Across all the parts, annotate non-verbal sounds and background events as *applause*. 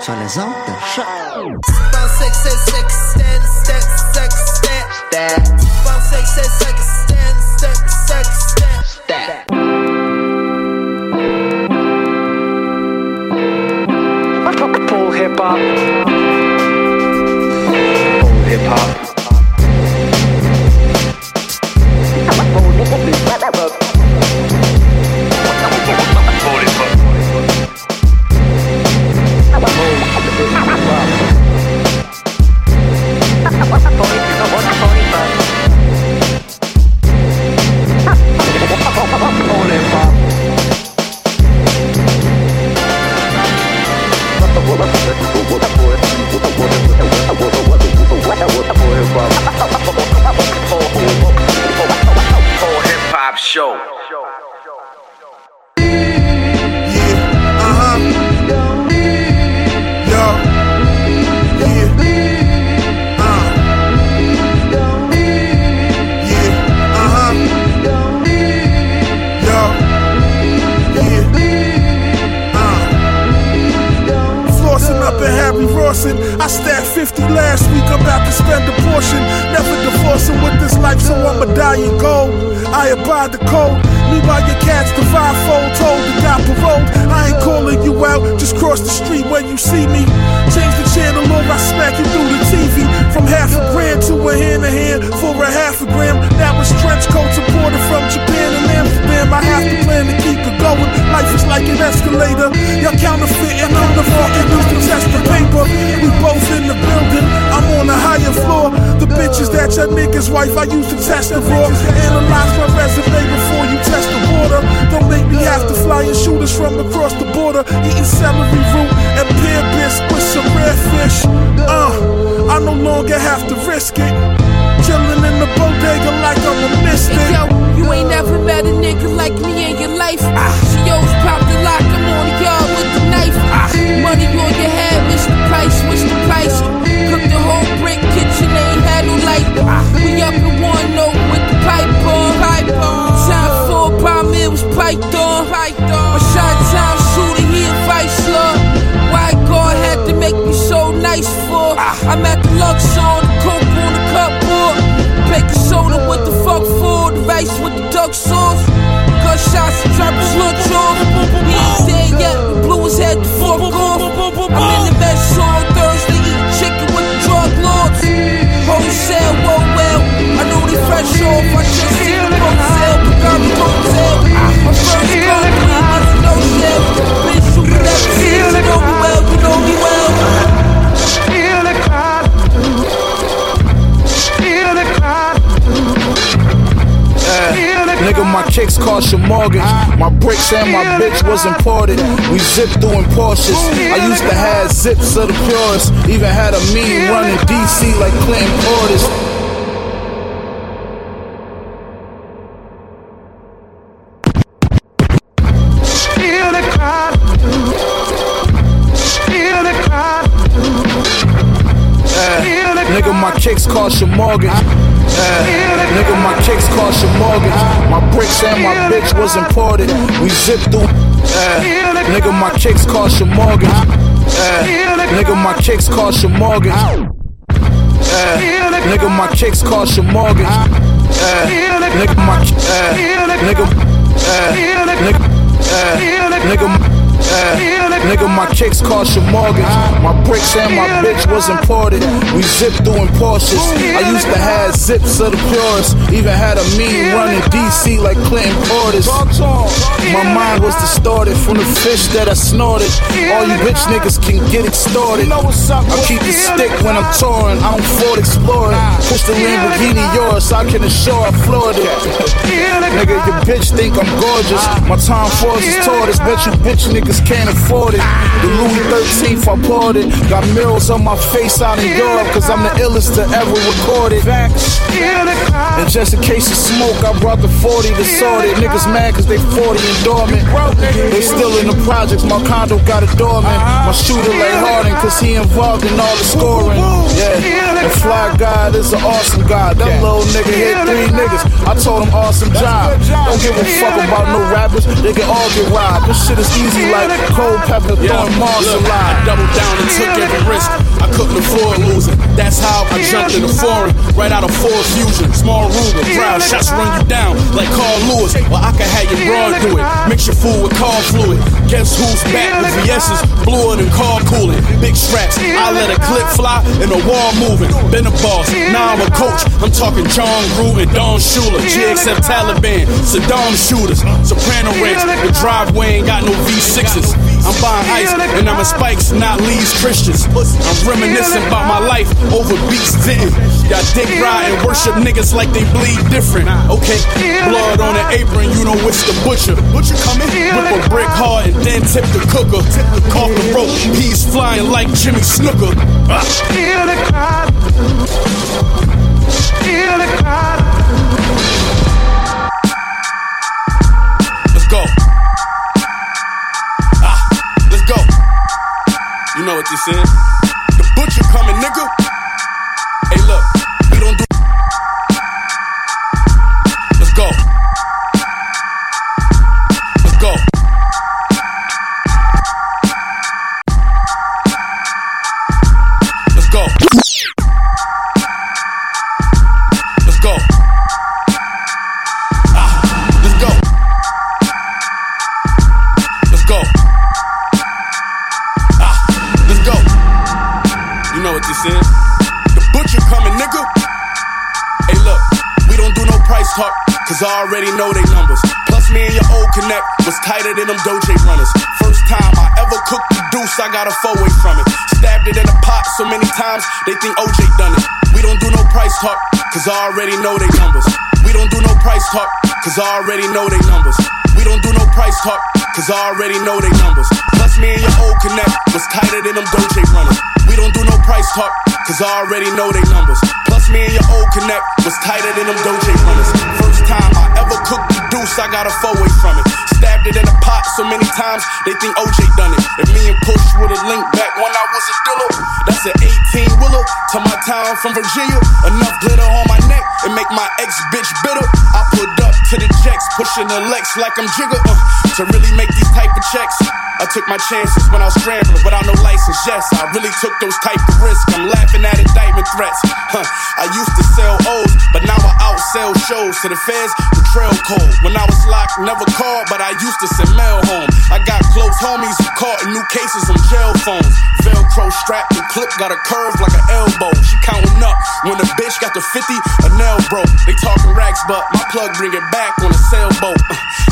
sur les ondes de CHOQ. Hip hop. Hip hop show. I stacked 50 last week, I'm about to spend a portion. Never divorcing with this life, so I'ma die in gold. I abide the code. Meanwhile, your cats the fivefold told you got parole. I ain't calling you out, just cross the street when you see me. Change the channel or I smack you through the TV. From half a grand to a hand to hand for a half a gram. Now it's trench coats imported from Japan and Amsterdam. I have to plan to keep it going. Life is like an escalator. Y'all counterfeiting, I'm the fucking used to test the paper. We both in the building. I'm on a higher floor. The bitches that your nigga's wife, I used to test the raw. Analyze my resume before you test the water. Don't make me have to fly and shoot us from across the border. Eating celery root and pear bisque with some rare fish. Uh, I no longer have to risk it. Chilling in the bodega like I'm a mystic. Hey, yo, you ain't never met a nigga like me in your life. Ah. She always pop the lock, I'm on the yard with the knife. Ah. Money on your head, what's the price? What's the price? Cook the whole brick kitchen, ain't had no light. Ah. We up in one note with the. Pipe on. It was piped on. My shot time shooter, he a vice lord. Why God had to make me so nice for? Ah. I'm at the Luxor, the coke on the cupboard. Baking soda, what the fuck for? The rice with the duck sauce. Gunshots and droppers look kicks your mortgage. My bricks and my bitch was imported. We zipped through in Porsches. I used to have zips of the purest. Even had a mean run in DC like Clinton Portis. Feel the crowd. Feel the crowd. Eh, Feel the Nigga, my kicks cost your mortgage. Yeah. Nigga, my kicks cost your mortgage. Bricks and my bitch was imported. We zipped through. Nigga, my kicks cost your mortgage. Nigga, my kicks cost your mortgage. Nigga, my kicks cost your mortgage. Nigga, my yeah. nigga, yeah. nigga, nigga, Uh, nigga, my kicks cost your mortgage. My bricks and my bitch was imported. We zipped through in Porsches. I used to have zips of the purest. Even had a mean running DC like Clinton Portis. My mind was distorted from the fish that I snorted. All you bitch niggas can get extorted. I keep the stick when I'm touring. I don't Ford Explorer. Push the Lamborghini yours, I can assure I floored it. Nigga, your bitch think I'm gorgeous. My time force is tortoise. Bet you bitch niggas can't afford it. The Louis 13th, I bought it. Got mirrors on my face out in Europe, cause I'm the illest to ever record it. And just in case of smoke, I brought the 40 to sort it. Niggas mad cause they 40 and dormant. They still in the projects, my condo got a doorman. My shooter lay Harden cause he involved in all the scoring. Yeah, and Fly God is an awesome guy. That little nigga hit three niggas. I told him awesome job. Don't give a fuck about no rappers, they can all get robbed. This shit is easy like cold pepper throwing Mars Look, I alive. doubled down and took every risk. I couldn't afford losing. That's how I jumped in the foreign, right out of Ford Fusion. Small Ruger, proud shots run you down like Carl Lewis. Well, I can have your broad do it. Mix your food with car fluid. Guess who's back with VS's bluer than car cooling. Big straps, I let a clip fly and the wall moving. Been a boss, now I'm a coach. I'm talking Jon Gruden, Don Shula, GXF Taliban, Saddam shooters, Soprano ranch. The driveway ain't got no V6s. I'm buying ice and I'm in spikes, not Lee's Christians. I'm reminiscing about my life over beats didn't. Got dick and worship niggas like they bleed different. Okay, blood on the apron, you the butcher. Butcher coming, whip a brick hard and then tip the cooker. Off the rope, peas flying like Jimmy Snooker. Let's go. Ah, let's go. You know what this is? I got a four way from it. Stabbed it in a pot so many times, they think OJ done it. We don't do no price talk, cause I already know they numbers. We don't do no price talk, cause I already know they numbers. We don't do no price talk, cause I already know they numbers. Plus, me and your old connect was tighter than them Doje runners. We don't do no price talk, cause I already know they numbers. Plus, me and your old connect was tighter than them Doje runners. First time I ever cooked deuce, I got a four way from it. Stabbed it in a pot so many times, they think OJ done it. If me and Push would've linked back when I was a dealer, that's an 18 wheeler to my town from Virginia. Enough glitter on my neck and make my ex bitch bitter. I pulled up to the jacks, pushing the Lex like I'm Jigger. Uh, to really make these type of checks, I took my chances when I was scrambling without no license. Yes, I really took those type of risks. I'm laughing at indictment threats. Huh. I used to sell O's, but now I outsell shows to the feds. The trail code. When I was locked, never called, but I used to send mail home. I got close homies who caught in new cases on jail phones. Velcro strap and clip got a curve like an elbow. She counting up when the bitch got the 50, a nail broke. They talking racks, but my plug bring it back on a sailboat.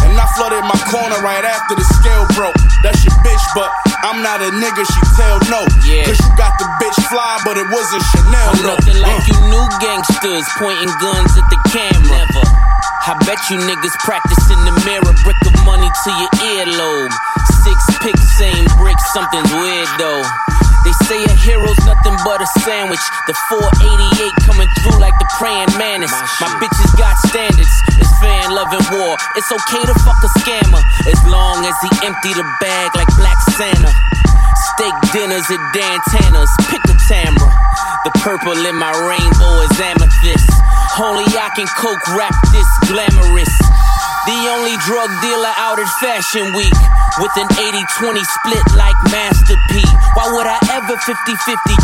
And I flooded my corner right after the scale broke. That's your bitch, but I'm not a nigga, she tell no. Yeah. Cause you got the bitch fly, but it wasn't Chanel. I'm though. looking like Uh. you new gangsters pointing guns at the camera. Never. I bet you niggas practice in the mirror, brick of money to your earlobe. Six picks, same brick, something's weird though. They say a hero's nothing but a sandwich. The 488 coming through like the praying mantis. My bitches got standards. It's fan loving war. It's okay to fuck a scammer as long as he empty the bag like Black Santa. Steak dinners at Dan Tana's. Pick a Tamra. The purple in my rainbow is amethyst. Only I can coke rap this glamorous. The only drug dealer out at Fashion Week with an 80-20 split like Master P. Why would I ever 50-50?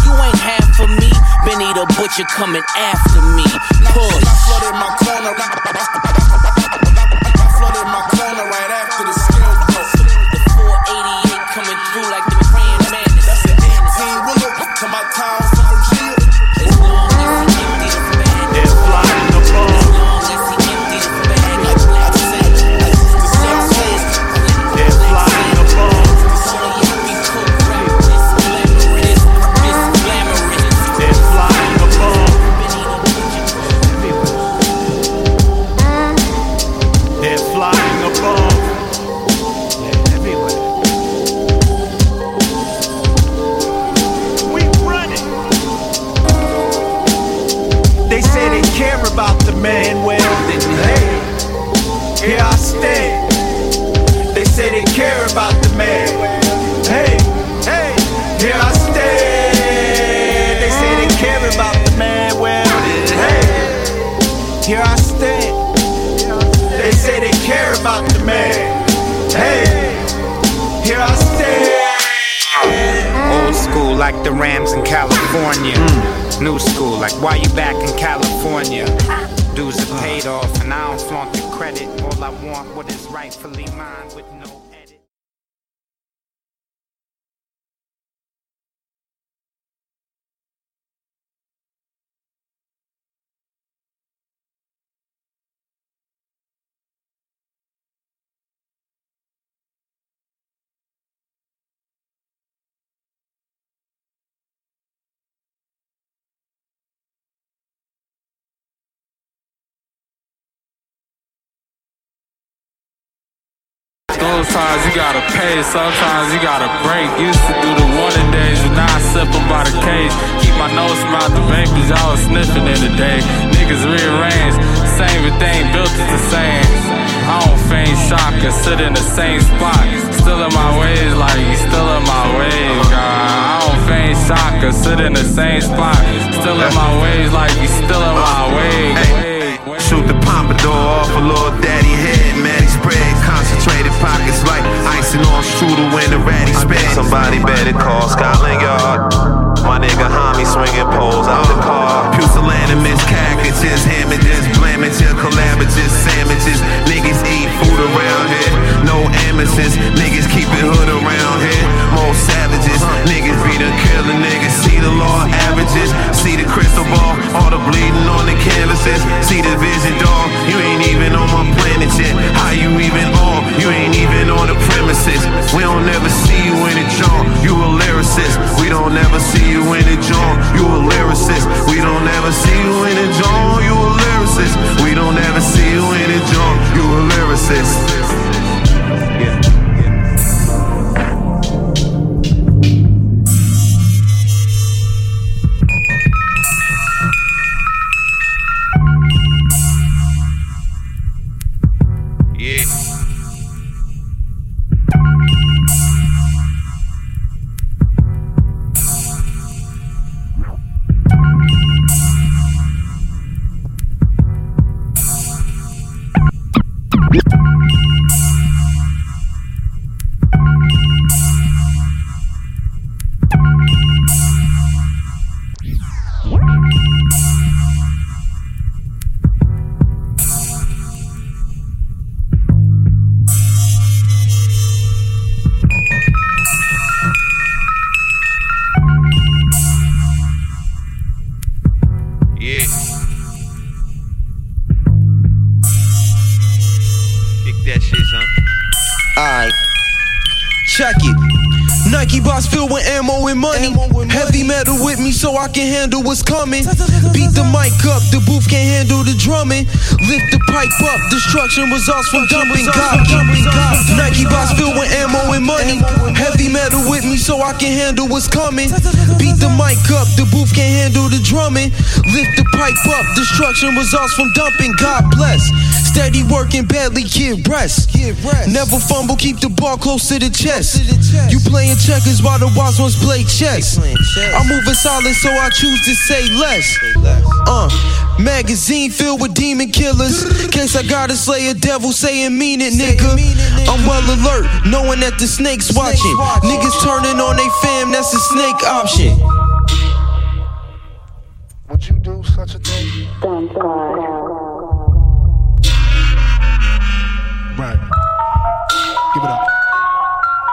You ain't half of me. Benny the Butcher coming after me. Push. I flooded my corner. I flooded my like the Rams in California. Mm. New school like why you back in California? Dues are paid off and I don't flaunt the credit. All I want what is rightfully mine with no Sometimes you gotta pay, sometimes you gotta break. Used to do the a days, but now I sip by the cage. Keep my nose from out the vapors, I was sniffing in the day. Niggas rearrange, same but they ain't built it the same. I don't feign shock and sit in the same spot. Still in my ways, like you still in my ways, God. I don't feign shock or sit in the same spot. Still in my ways, like you still in my ways. Shoot the pompadour off a little daddy head, man. He spread concentrated pockets like icing on strudel when the ratty sped. Somebody better call Scotland Yard. My nigga homie swinging poles out the car. Pusillanimous packages, hamages, blamages, collaborages, sandwiches. Niggas eat food around here. No amethyst. Niggas keep it hood around here. More savages. Niggas be the killer niggas. See the law averages. See the crystal ball. All the bleeding on the canvases. See the vision, dog. You ain't even on my planet yet. How you even on? You ain't even on the premises. We don't never see you in the joint. You a lyricist. We don't ever see you in the joint. You a lyricist. We don't ever see you in the joint. You a lyricist. We don't ever see you in the joint. You a lyricist. I can handle what's coming. Beat the mic up, the booth can't handle the drumming. Lift the pipe up, destruction results from dumping. God, Nike box filled with ammo and money. Heavy metal with me so I can handle what's coming. Beat the mic up, the booth can't handle the drumming. Lift the pipe up, destruction results from dumping. God bless. Steady working, badly get rest. Never fumble, keep the ball close to the chest. You playing checkers while the wise ones play chess. I'm moving solid, so I choose to say less. Uh, magazine filled with demon killers. Case I gotta slay a devil, saying mean it, nigga. I'm well alert, knowing that the snake's watching. Niggas turning on they fam, that's a snake option. Would you do such a thing?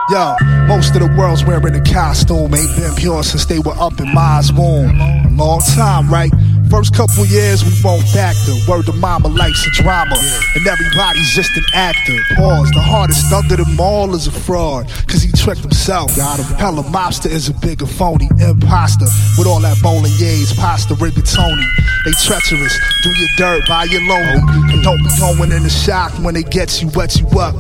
Yo, most of the world's wearing a costume. Ain't been pure since they were up in Ma's womb. A long time, right? First couple years we won't factor. Word to mama life's a drama. And everybody's just an actor. Pause. The hardest under them all is a fraud. Cause he tricked himself. Hella mobster is a bigger phony. Imposter. With all that bolognese, pasta, rigatoni. They treacherous. Do your dirt, buy your lonely. And don't be going in the shock when they get you, wet you up.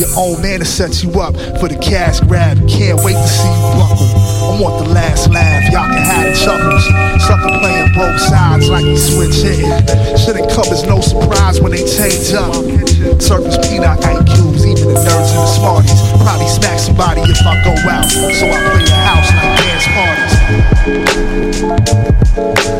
Your own man to set you up for the cash grab. Can't wait to see you buckle. I want the last laugh. Y'all can have the chuckles. Sucker playing both sides like you switch hitting. Shouldn't come as no surprise when they change up. Surface peanut IQs, even the nerds and the smarties. Probably smack somebody if I go out. So I play the house like dance parties.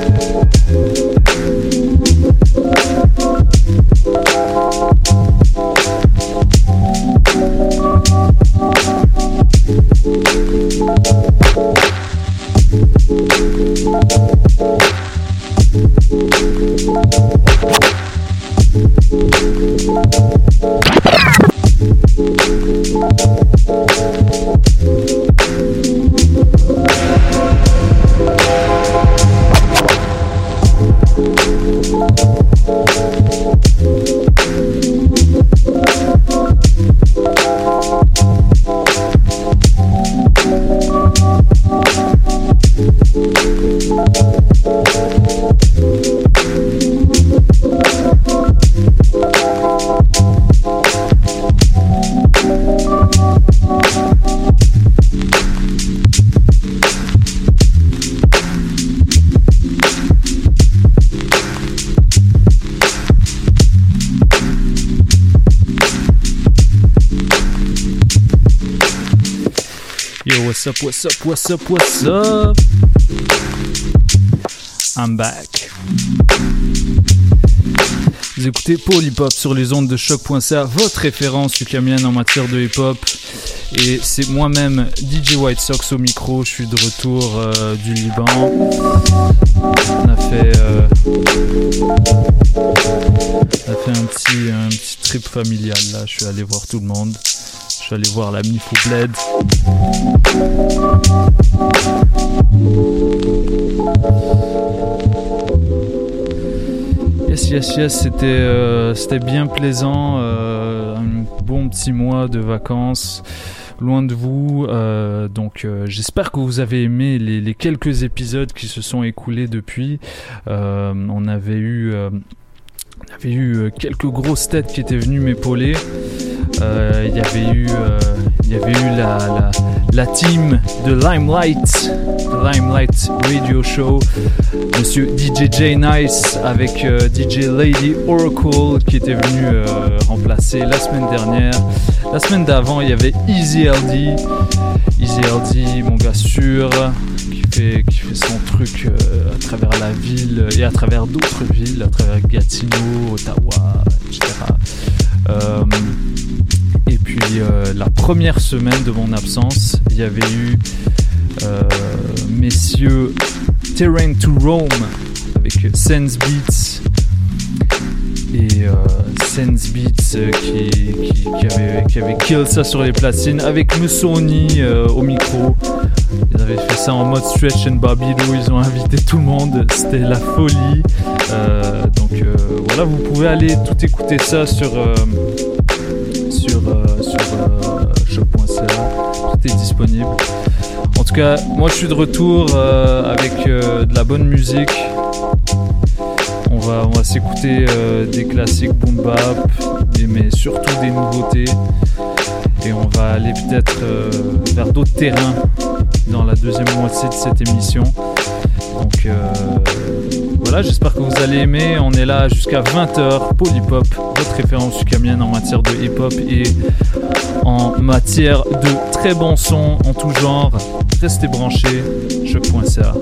Up, what's up, what's up, what's up? I'm back. Vous écoutez Paul Hip Hop sur les ondes de choc.ca, votre référence ukamienne en matière de hip hop. Et c'est moi-même, DJ White Sox au micro. Je suis de retour euh, du Liban. On a fait, euh, on a fait un, petit, un petit trip familial là. Je suis allé voir tout le monde. Suis allé voir la Mifou Bled. Yes, yes, yes, c'était euh, bien plaisant. euh, un bon petit mois de vacances loin de vous. euh, donc euh, j'espère que vous avez aimé les, quelques épisodes qui se sont écoulés depuis. On avait eu... on avait eu quelques grosses têtes qui étaient venues m'épauler. Euh, Il y avait eu, euh, y avait eu la, la, la team de Limelight, Limelight Radio Show, Monsieur DJ J Nice avec euh, DJ Lady Oracle qui était venu remplacer la semaine dernière. La semaine d'avant, il y avait Easy LD, Easy LD, mon gars sûr, qui fait, qui fait son truc à travers la ville et à travers d'autres villes, à travers Gatineau, Ottawa, etc. euh, la première semaine de mon absence, il y avait eu euh, messieurs Terrain to Rome avec Sense Beats et euh, Sense Beats qui, avait, qui avait kill ça sur les platines avec Musoni au micro. Ils avaient fait ça en mode stretch and Babylou, ils ont invité tout le monde, c'était la folie. Donc voilà, vous pouvez aller tout écouter ça sur disponible. En tout cas, moi je suis de retour euh, avec euh, de la bonne musique. On va, on va s'écouter euh, des classiques boom bap, des- mais surtout des nouveautés. Et on va aller peut-être vers d'autres terrains dans la deuxième moitié de cette émission. Donc voilà, j'espère que vous allez aimer. On est là jusqu'à 20h. Polypop, votre référence ukamienne en matière de hip-hop et en matière de très bons sons en tout genre. Restez branchés. Choc.ca.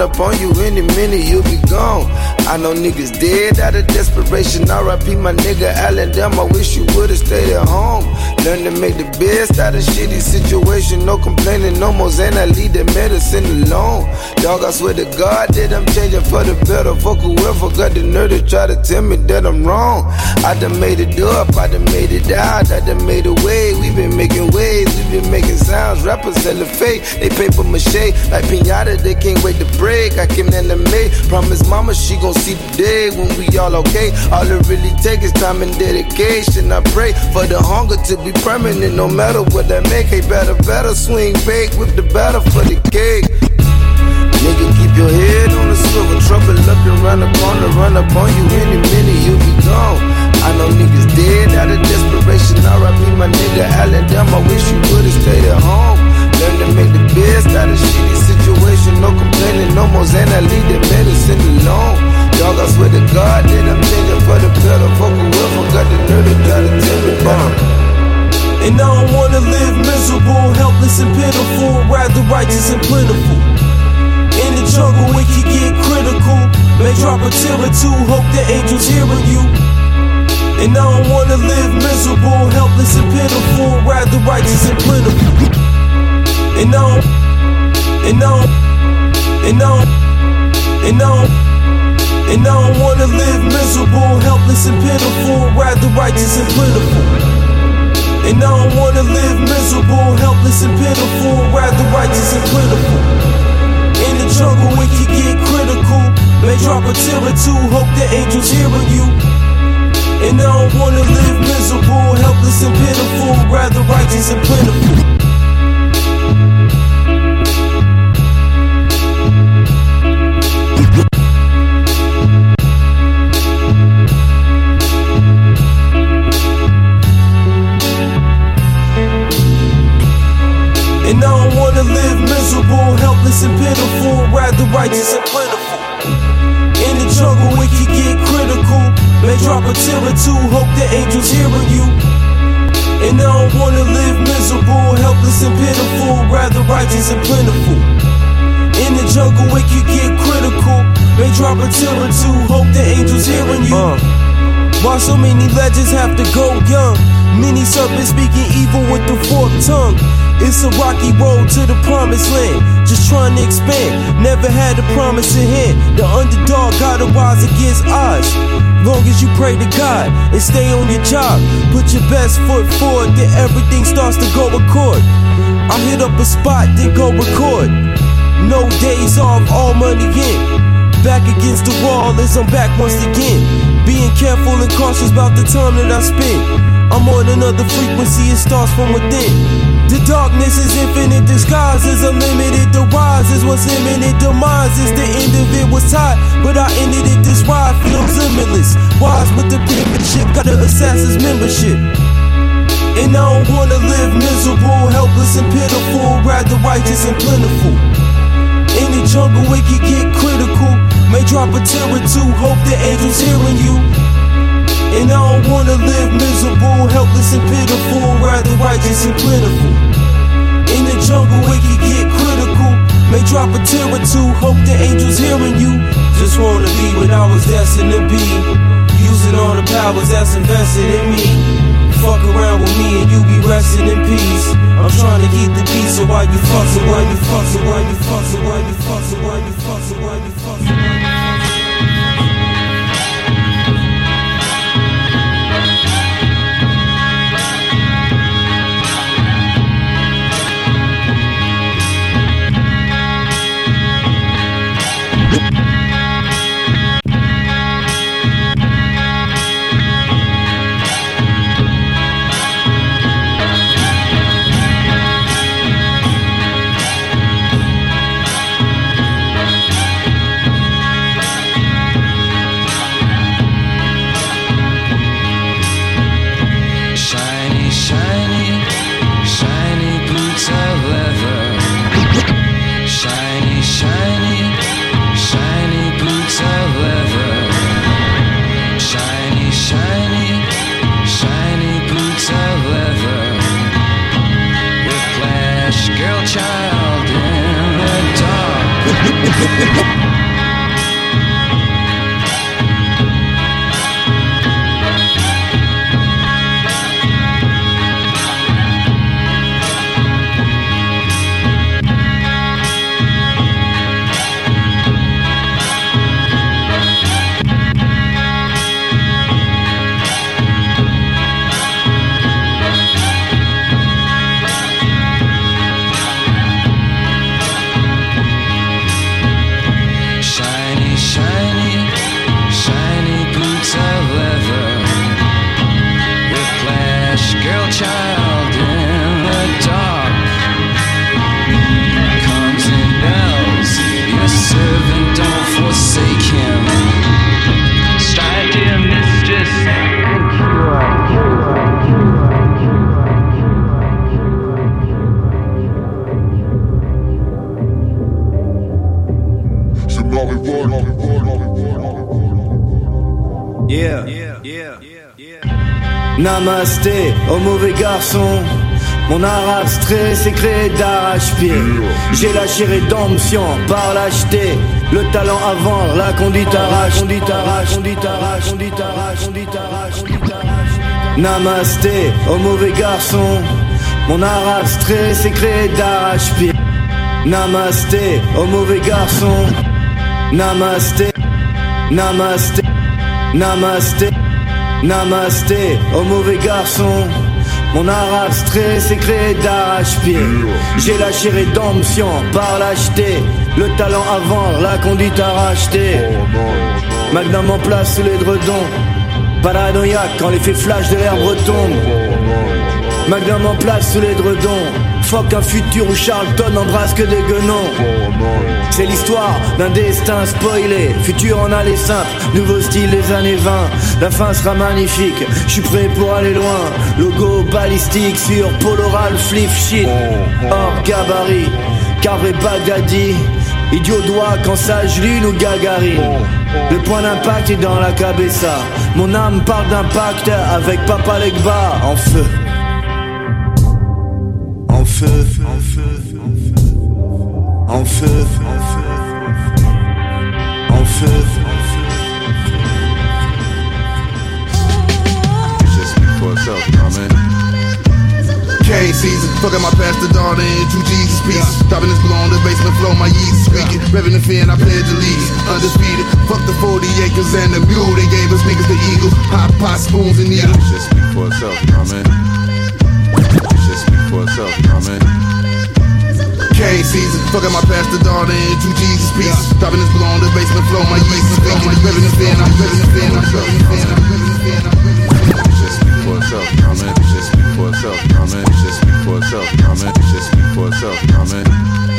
up on you any minute, you'll be gone. I know niggas dead out of desperation. RIP my nigga Allen, damn, I wish you would've stayed at home. Learn to make the best out of shitty situation. No complaining, no more Zan. I leave the medicine alone. Dog, I swear to God that I'm changing for the better. Fuck whoever got the nerve to try to tell me that I'm wrong. I done made it up, I done made it out, I done made a way. We've been making waves, we've been making sounds. Rappers selling fake, they paper mache. Like pinata, they can't wait to break. I came in the May. Promise mama she gon' see the day when we all okay. All it really take is time and dedication. I pray for the hunger to be permanent, no matter what that make. Hey, better, better swing bake with the batter for the cake. Nigga, keep your head on the swivel. Trouble looking around the corner, run up on you any minute, you'll be gone. I know niggas dead out of desperation. R.I.P. my nigga Allen, damn, I wish you would've stayed at home. Learn to make the best out of shitty situation. No complaining, no more Xan. I leave the medicine alone. Dog, I swear to God that I'm changing for the better. Fuck whoever got the try to tell me better. And I don't wanna live miserable, helpless and pitiful, rather righteous and plentiful. The jungle, it can get critical. May drop a tear or two, hope the angels hearing you. And I don't wanna live miserable, helpless and pitiful, rather righteous and plentiful. And I don't, and I don't, and I don't, and I don't, and I don't wanna live miserable, helpless and pitiful, rather righteous and plentiful. And I don't wanna live miserable, helpless and pitiful, rather righteous and plentiful. Jungle, it can get critical. May drop a tear or two, hope the angels hearing you. And I don't wanna live miserable, helpless and pitiful, rather righteous and plentiful. A tear or two, hope the angels hearing you. And I don't wanna live miserable, helpless and pitiful, rather righteous and plentiful. In the jungle, it can get critical. May drop a tear or two, hope the angels hearing you. Uh. Why so many legends have to go young? Many serpents speaking evil with the forked tongue. It's a rocky road to the promised land. Just trying to expand. Never had a promise in hand. The underdog gotta rise against odds. Long as you pray to God and stay on your job. Put your best foot forward, then everything starts to go accord. I hit up a spot, then go record. No days off, all money in. Back against the wall as I'm back once again. Being careful and cautious about the time that I spend. I'm on another frequency, it starts from within. The darkness is infinite, disguise is unlimited. The wise is what's imminent, demise is the end of it was tied. But I ended it, this ride feels limitless. Wise with the shit, got the assassin's membership. And I don't wanna live miserable, helpless and pitiful, rather righteous and plentiful. In the jungle, it can get critical. May drop a tear or two, hope the angels hearing you. And I don't wanna live miserable, helpless and pitiful, rather righteous and plentiful. In the jungle, it can get critical. May drop a tear or two, hope the angels hearing you. Just wanna be what I was destined to be. Using all the powers that's invested in me. Fuck around with me and you be resting in peace. I'm trying to keep the peace, so why you fussing, why you fussing, why you fussing, why you fussing, why you fussing, why you fussing, why you fussing. Whoop. Hop, *laughs* hop. Namasté, au mauvais garçon. Mon abstrait s'est créé d'arrache-pied. J'ai lâché rédemption par l'acheter. Le talent avant, la conduite arrache, arrache, conduite arrache, conduite arrache, conduite arrache, conduite arrache. Namasté, au mauvais garçon. Mon abstrait s'est créé d'arrache-pied. Namasté, au mauvais garçon. Namasté, namasté, namasté, namasté, au mauvais garçon. Mon art abstrait s'est créé d'arrache-pied. J'ai lâché rédemption par l'acheter. Le talent avant, la conduite à racheter. Magnum en place sous les dredons. Paranoïaque quand l'effet flash de l'herbe retombe. Magnum en place sous les dredons. Fuck un futur où Charlton embrasse que des guenons. C'est l'histoire d'un destin spoilé. Futur en aller simple, nouveau style des années 20. La fin sera magnifique, je suis prêt pour aller loin. Logo balistique sur Polo Ralph Flip Shit. Hors gabarit, carré Baghdadi. Idiot doigt quand sage lune ou gagarine. Le point d'impact est dans la cabessa. Mon âme parle d'impact avec Papa Legba en feu. En feu, en feu, Just for itself, you know what I mean? Cane season, fuck up my pastor daughter and two Jesus pieces. Dropping this below on the basement floor, my yeast squeaking. Revving the fin, I pledge allegiance. Undisputed, fuck the 40 acres and the mule. They gave us niggas the eagle. Hot pot spoons and needles. Just speak for itself, you know what I mean? Just speak for itself, you know what I mean? Cane season, fuck up my pastor daughter and two Jesus pieces. Dropping this below on the basement floor, my yeast the fin, I'm revving the fin, I'm revving the fin, I'm revving the fin, I'm revving the fin. Just speak for itself, you know what I mean? Just speak for itself, you know what I mean? Just speak for itself, you know what I mean? Just speak for itself, you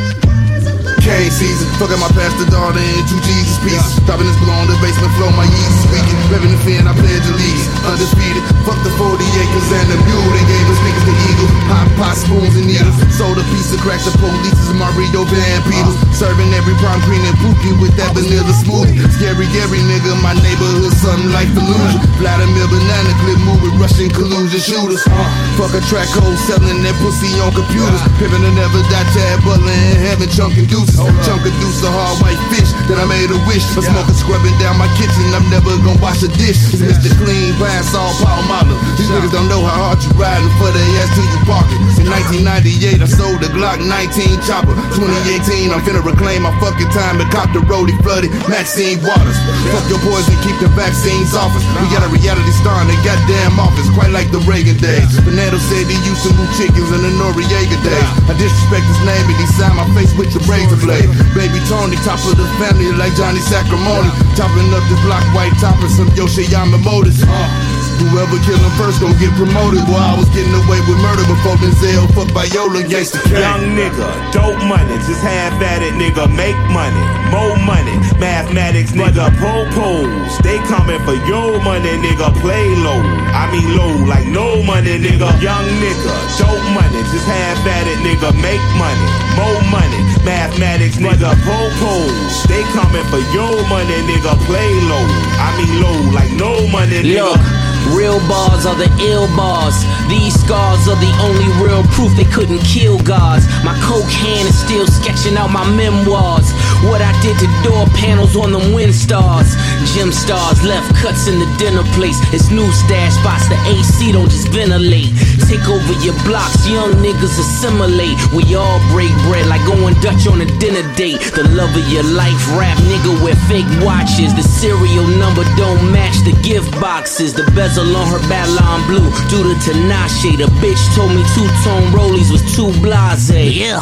know what I mean? Cane season, my pastor daughter and two Jesus pieces. Dropping this below on the basement floor, my yeast squeaking. Revving the fin, I pledge allegiance. Undisputed, fuck the 40 acres and the mule. They gave us niggas the eagle. Hot pot spoons and needles. Sold a piece of crack to police is Mario Van Peebles. Serving every prime green and pookie with that vanilla smoothie. Scary Gary nigga, my neighborhood, something like Fallujah. Vladimir banana clip move with Russian collusion shooters. Uh, fuck a track hole selling that pussy on computers. Pimpin' to never die, Chad Butler in heaven, chunkin' deuces. Chunk a deuce of hard white fish that I made a wish. A smoker scrubbing down my kitchen, I'm never gonna wash a dish. It's Mr. Clean, pass all Paul Model. These niggas don't know how hard you riding for the ass till you park it. In 1998, I sold the Glock 19 chopper. 2018, I'm finna reclaim my fucking time and cop the roadie flooded Maxine Waters. Fuck your boys and keep the vaccines off us. We got a reality star in the goddamn office, quite like the Reagan days. Fernando said he used to move chickens in the Noriega days. I disrespect his name and he signed my face with the razor blade. Baby Tony, top of the family like Johnny Sacrimoni. Chopping up this block white topper, some Yoshiyama Motors. Uh. Whoever kill him first gon' get promoted. Boy, I was getting away with murder before Denzel fucked Viola Gangsta K. Young nigga, dope money, just half at it, nigga, make money, more money, mathematics, nigga, propose. They coming for your money, nigga, play low. I mean low, like no money, nigga. Young nigga, dope money, just half at it, nigga, make money, more money, mathematics, nigga, propose. They coming for your money, nigga, play low. I mean low, like no money, nigga. Look. Real bars are the ill bars. These scars are the only real proof they couldn't kill gods. My coke hand is still sketching out my memoirs. What I did to door panels on them wind stars. Gym stars left cuts in the dinner place. It's new stash spots. The AC don't just ventilate. Take over your blocks. Young niggas assimilate. We all break bread like going Dutch on a dinner date. The love of your life rap nigga wear fake watches. The serial number don't match the gift boxes. The bezel on her Babylon blue due to Tinashe. The bitch told me two tone rollies was too blase. Yeah.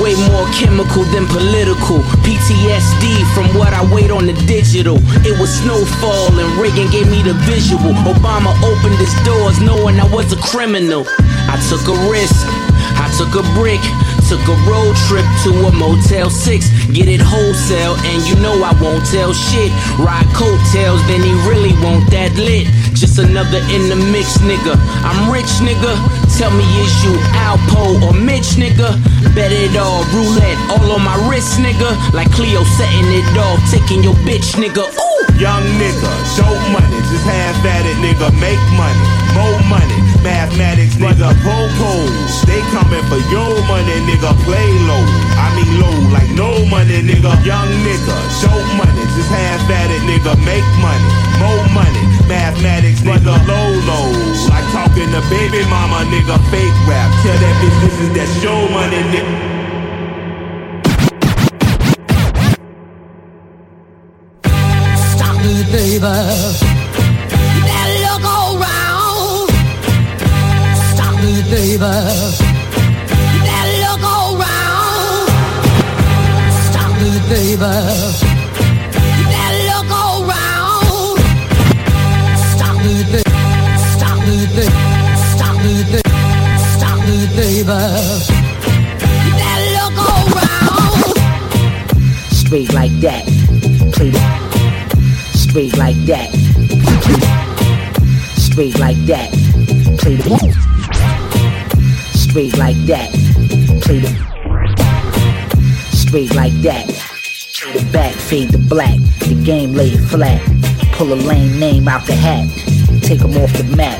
Way more chemical than political. PTSD from what I wait on the digital. It was snowfall and Reagan gave me the visual. Obama opened his doors knowing I was a criminal. I took a risk. I took a brick took a road trip to a Motel 6. Get it wholesale, and you know I won't tell shit. Ride coattails, then he really want that lit. Just another in the mix, nigga. I'm rich, nigga. Tell me, is you Alpo or Mitch, nigga? Bet it all, roulette, all on my wrist, nigga. Like Cleo setting it off, taking your bitch, nigga. Ooh! Young nigga, dope money, just half at it, nigga. Make money, more money, mathematics, nigga. Popos, they coming for your money, nigga. Play low, I mean low, like no money, nigga. Young nigga, show money, just half at it, nigga. Make money, more money, mathematics, nigga. Low, low, like talking to baby mama, nigga. Fake rap, tell that bitch this is that show money, nigga. Stop baby. Stop it. Better look it, baby. Stop it. Stop it, it. Straight like that. Play the straight like that. Straight like that. Play the straight like that. Play the straight like that. Play the back, fade the black. The game lay it flat. Pull a lame name out the hat. Take him off the map.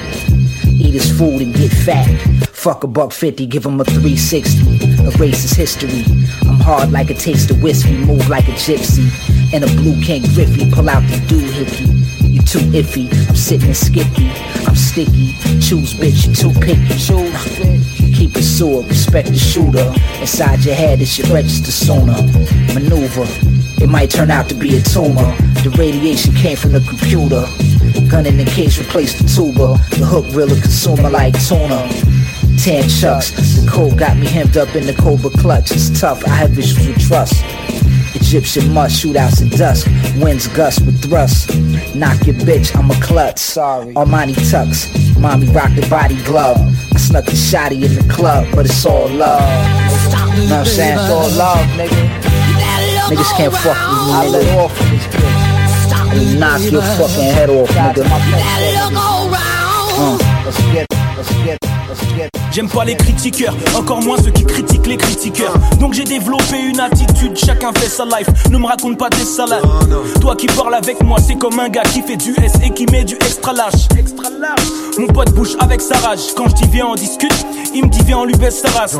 Eat his food and get fat. Fuck a buck fifty, give him a 360. Erase his history. I'm hard like a taste of whiskey, move like a gypsy. And a blue king griffy, pull out the doohickey. You too iffy, I'm sitting skippy. I'm sticky, choose bitch, you too picky. Choose Keep it sewer, respect the shooter. Inside your head, it should register sooner. Maneuver, it might turn out to be a tumor. The radiation came from the computer. Gun in the case, replace the tuba. The hook really consumer like tuna. Tan chucks, the cold got me hemmed up in the cobra clutch. It's tough, I have issues with trust. Egyptian must shootouts at dusk. Winds gust with thrust. Knock your bitch, I'm a klutz. Sorry. Armani tux. Mommy rock the body glove. I snuck the shotty in the club, but it's all love. You Know what I'm saying? It's all love, nigga. Niggas can't fuck with me, nigga. let off in this bitch. And knock your fucking head off, nigga. Uh, let's get, let's get, let's get. J'aime pas les critiqueurs, encore moins ceux qui critiquent les critiqueurs. Donc j'ai développé une attitude, chacun fait sa life. Ne me raconte pas tes salades. Toi qui parles avec moi, c'est comme un gars qui fait du S et qui met du extra lâche. Extra lâche. Mon pote bouge avec sa rage. Quand je dis viens on discute, il me dit viens on lui baisse sa race.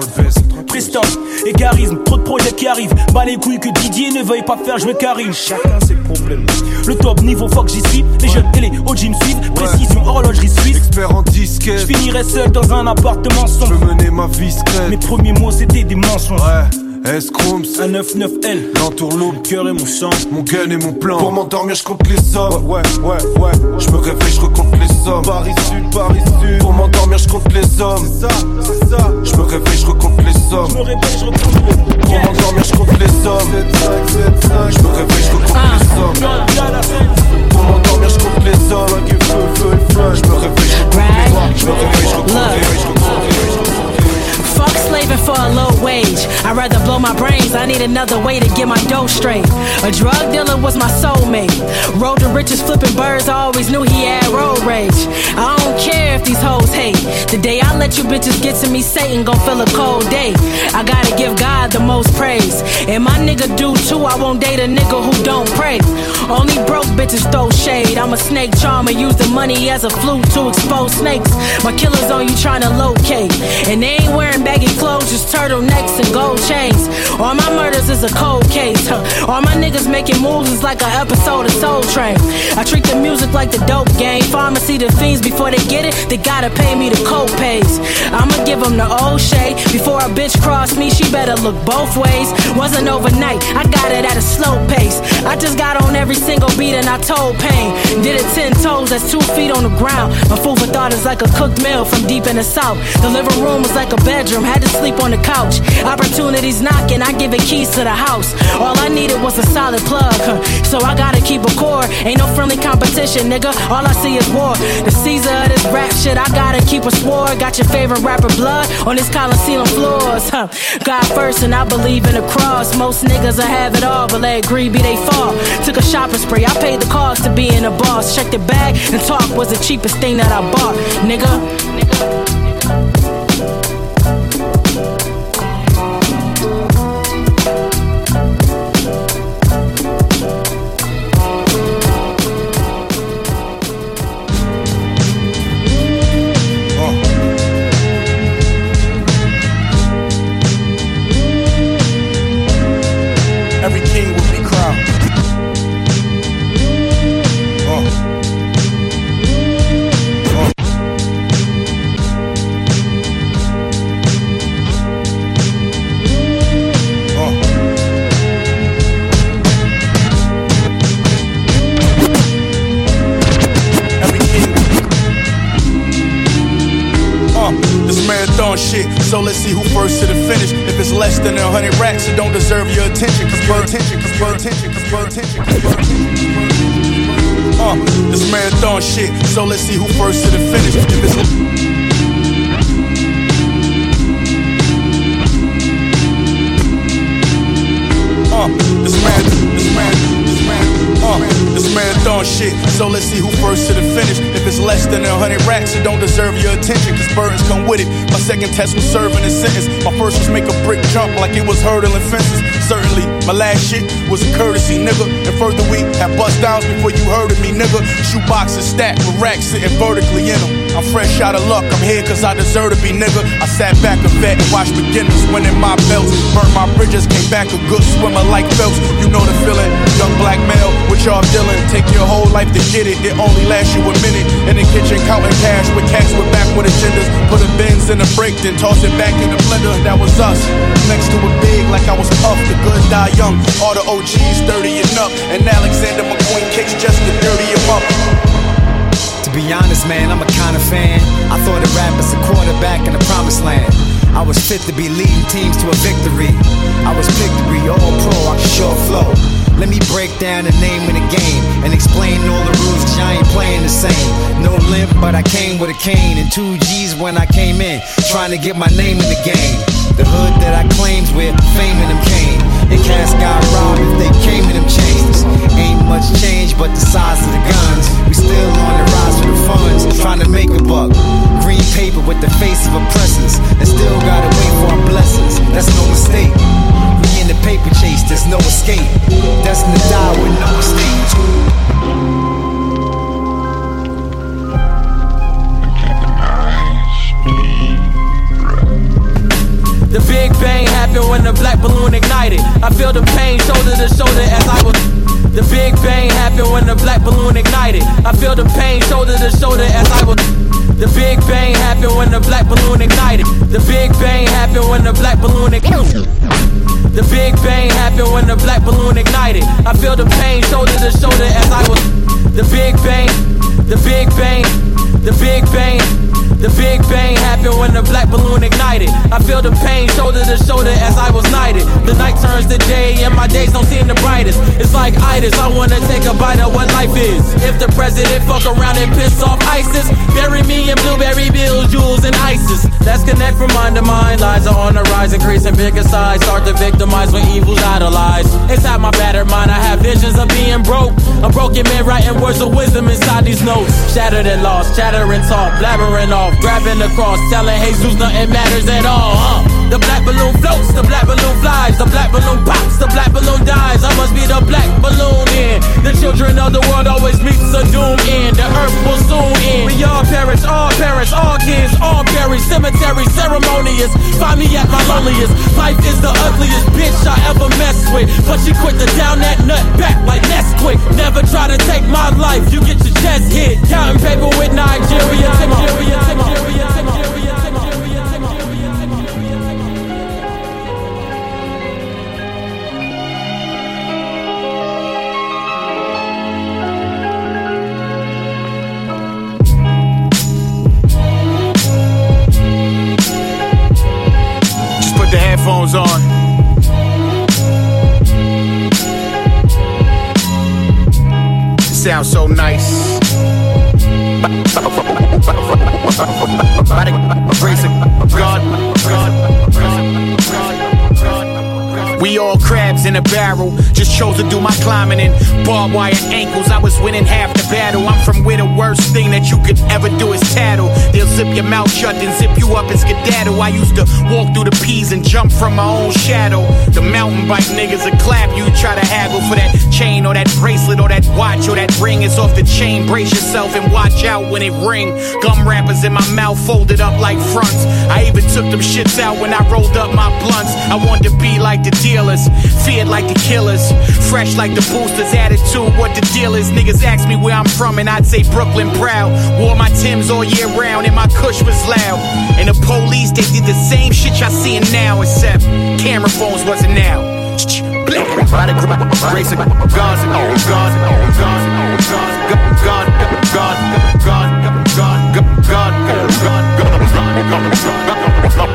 Prestance, égarisme, trop de projets qui arrivent. Pas les couilles que Didier ne veuille pas faire jouer Karim. Chacun ses Le top niveau, fuck j'y suis. Les jeunes et les OG me suivent. Précision, horlogerie suisse. Expert en disquette. Je finirai seul dans un appartement sombre. Je veux mener ma vie secrète. Mes premiers mots c'était des mensonges. Ouais. S-Chrooms, Un 9-9L, l'entourloupe, cœur et mon sang. mon gun et mon plan. Pour m'endormir, je compte les sommes. Ouais, ouais, ouais. Je me réveille, je recompte les sommes. Paris Sud, Paris Sud. Pour m'endormir, je compte les hommes. C'est ça, c'est ça. Je me réveille, je recompte les sommes. Je me réveille, je retourne le Pour m'endormir, je compte les sommes. Je me réveille, je recompte les sommes. Pour m'endormir, je compte les hommes. Je me réveille, je recompte les sommes. Je me réveille, je recompte les je slaving for a low wage. I'd rather blow my brains. I need another way to get my dough straight. A drug dealer was my soulmate. Road to riches flipping birds. I always knew he had road rage. I don't care if these hoes hate. The day I let you bitches get to me, Satan gon' feel a cold day. I gotta give God the most praise. And my nigga do too. I won't date a nigga who don't pray. Only broke bitches throw shade. I'm a snake charmer. Use the money as a flute to expose snakes. My killers on you trying to locate. And they ain't wearing baggy clothes, just turtlenecks and gold chains. All my murders is a cold case. Huh. All my niggas making moves is like an episode of Soul Train. I treat the music like the dope game. Pharmacy the fiends before they get it, they gotta pay me the co-pays. I'ma give them the old shade. Before a bitch cross me, she better look both ways. Wasn't overnight, I got it at a slow pace. I just got on every single beat and I told pain. Did it ten toes, that's two feet on the ground. My food for thought is like a cooked meal from deep in the south. The living room was like a bedroom, had to sleep on the couch. Opportunities knocking, I giving keys to the house. All I needed was a solid plug, huh? so I gotta keep a core. Ain't no friendly competition, nigga. All I see is war. The Caesar of this rap shit, I gotta keep a sword. Got your favorite rapper blood on this Coliseum floors, huh? God first, and I believe in the cross. Most niggas I have it all, but let greed be they fall. Took a shopping spree, I paid the cost to being a boss. Checked the bag and talk was the cheapest thing that I bought, nigga. Every so let's see who first to the finish. If it's less than a hundred racks, it don't deserve your attention. Cause your attention, cause your attention, cause your attention, cause your attention. Uh, this marathon shit, so let's see who first to the finish. If it's shit. So let's see who first to the finish. If it's less than a hundred racks, it don't deserve your attention, cause burdens come with it. My second test was serving a sentence. My first was make a brick jump like it was hurdling fences. Certainly, my last shit was a courtesy, nigga. And further, we had bust downs before you heard of me, nigga. Shoe boxes stacked with racks sitting vertically in them. I'm fresh out of luck, I'm here cause I deserve to be, nigga. I sat back a vet and watched beginners winning my belts. Burnt my bridges, came back a good swimmer like Phelps. You know the feeling, young black male, what y'all dealing. Take your whole life to get it, it only lasts you a minute. In the kitchen, counting cash with cats with backward agendas. Put a Benz in a break, then toss it back in the blender. That was us. Next to a big, like I was puff. The good die young. All the OGs 30 and up. And Alexander McQueen kicks just to dirty up. To be honest, man, I'm a kind of fan. I thought of rap as a quarterback in the promised land. I was fit to be leading teams to a victory. I was picked to be all pro, I can sure flow. Let me break down the name of the game and explain all the rules, cause I ain't playing the same. No limp, but I came with a cane and two G's when I came in, trying to get my name in the game. The hood that I claims with fame in them came. And cats got robbed if they came in them chains. Ain't much change but the size of the guns. We still on the rise for the funds, trying to make a buck. Green paper with the face of oppressors, and still gotta wait for our blessings. That's no mistake. We in the paper chase, there's no escape. Destined to die with no mistake. The Big Bang happened when the black balloon ignited. I feel the pain shoulder to shoulder as I was. The Big Bang happened when the black balloon ignited. I feel the pain shoulder to shoulder as I was. The Big Bang happened when the black balloon ignited. The Big Bang happened when the black balloon ignited. The Big Bang happened when the black balloon ignited. I feel the pain shoulder to shoulder as I was. The Big Bang, the Big Bang, the Big Bang. The Big Bang happened when the black balloon ignited. I feel the pain shoulder to shoulder as I was knighted. The night turns to day and my days don't seem the brightest. It's like itis, I wanna take a bite of what life is. If the president fuck around and piss off ISIS, bury me in blueberry bills, jewels, and ISIS. Let's connect from mind to mind. Lies are on the rise, increasing bigger size. Start to victimize when evil's idolized. Inside my battered mind, I have visions of being broke. A broken man writing words of wisdom inside these notes. Shattered and lost, chattering talk, blabbering off, grabbing the cross, telling Jesus nothing matters at all. Huh? The black balloon floats, the black balloon flies, the black balloon pops, the black balloon dies. I must be the black balloon in. The children of the world always meets a doom end. The earth will soon end. We all perish, all perish, all kids, all buried. Cemetery ceremonious. Find me at my loneliest. Life is the ugliest bitch I ever messed with. But she quit to down that nut back like Nesquik. Never try to take my life, you get your chest hit. Counting paper with Nigeria, Nigeria, Nigeria, Nigeria. Just sound so nice. Of God. We all crabs in a barrel. Just chose to do my climbing in barbed wire ankles. I was winning half the battle. I'm from where the worst thing that you could ever do is tattle. They'll zip your mouth shut and zip you up and skedaddle. I used to walk through the peas and jump from my own shadow. The mountain bike niggas will clap you. Try to haggle for that chain or that bracelet or that watch or that ring. It's off the chain. Brace yourself and watch out when it ring. Gum wrappers in my mouth folded up like fronts. I even took them shits out when I rolled up my blunts. I wanted to be like the dealers, feared like the killers, fresh like the boosters. Attitude, what the deal is. Niggas ask me where I'm from, and I'd say Brooklyn proud. Wore my Timbs all year round, and my Kush was loud. And the police, they did the same shit y'all seeing now, except camera phones wasn't now. By the grace of God, God, God, God, God, God, God, God, God,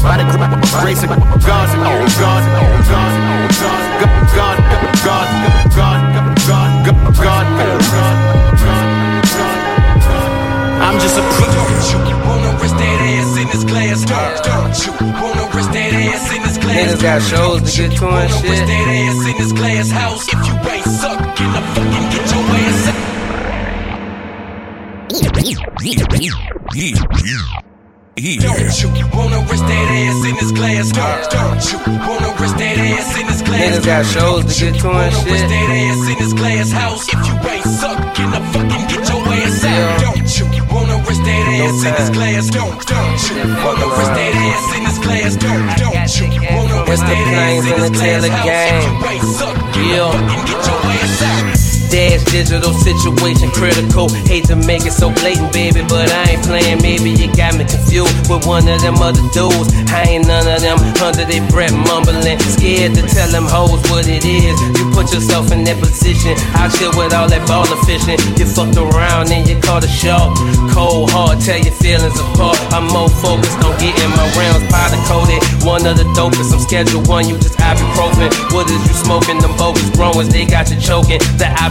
by the grace of God, God, God, God, God, God, God, I'm just a Wanna risk that ass in this glass? Don't, don't you? Wanna risk that ass in this glass? Niggas got shows to get to and Wanna risk shit. that ass in this glass house? If you ain't sucking, I fucking get your ass out. Don't you wanna risk that ass in this glass? Don't, don't you wanna risk that ass in this glass? Niggas got shows to get to and Wanna risk shit. that ass in this glass house? If you ain't sucking, I fucking get your ass out. Don't you wanna risk that ass in this glass? Don't, don't you wanna risk that ass in this glass? Don't, don't you wanna risk the that ass in this the glass Taylor house? If you ain't sucking, I fucking get your ass out. Dash digital situation critical. Hate to make it so blatant, baby, but I ain't playing. Maybe you got me confused with one of them other dudes. I ain't none of them under their breath mumbling. Scared to tell them hoes what it is. You put yourself in that position. I chill with all that baller fishing. You fucked around and you caught a shark. Cold hard, tear your feelings apart. I'm more focused on getting my rounds powder coated. One of the dopest. I'm schedule one, you just ibuprofen. What is you smoking? Them bogus growers, they got you choking. The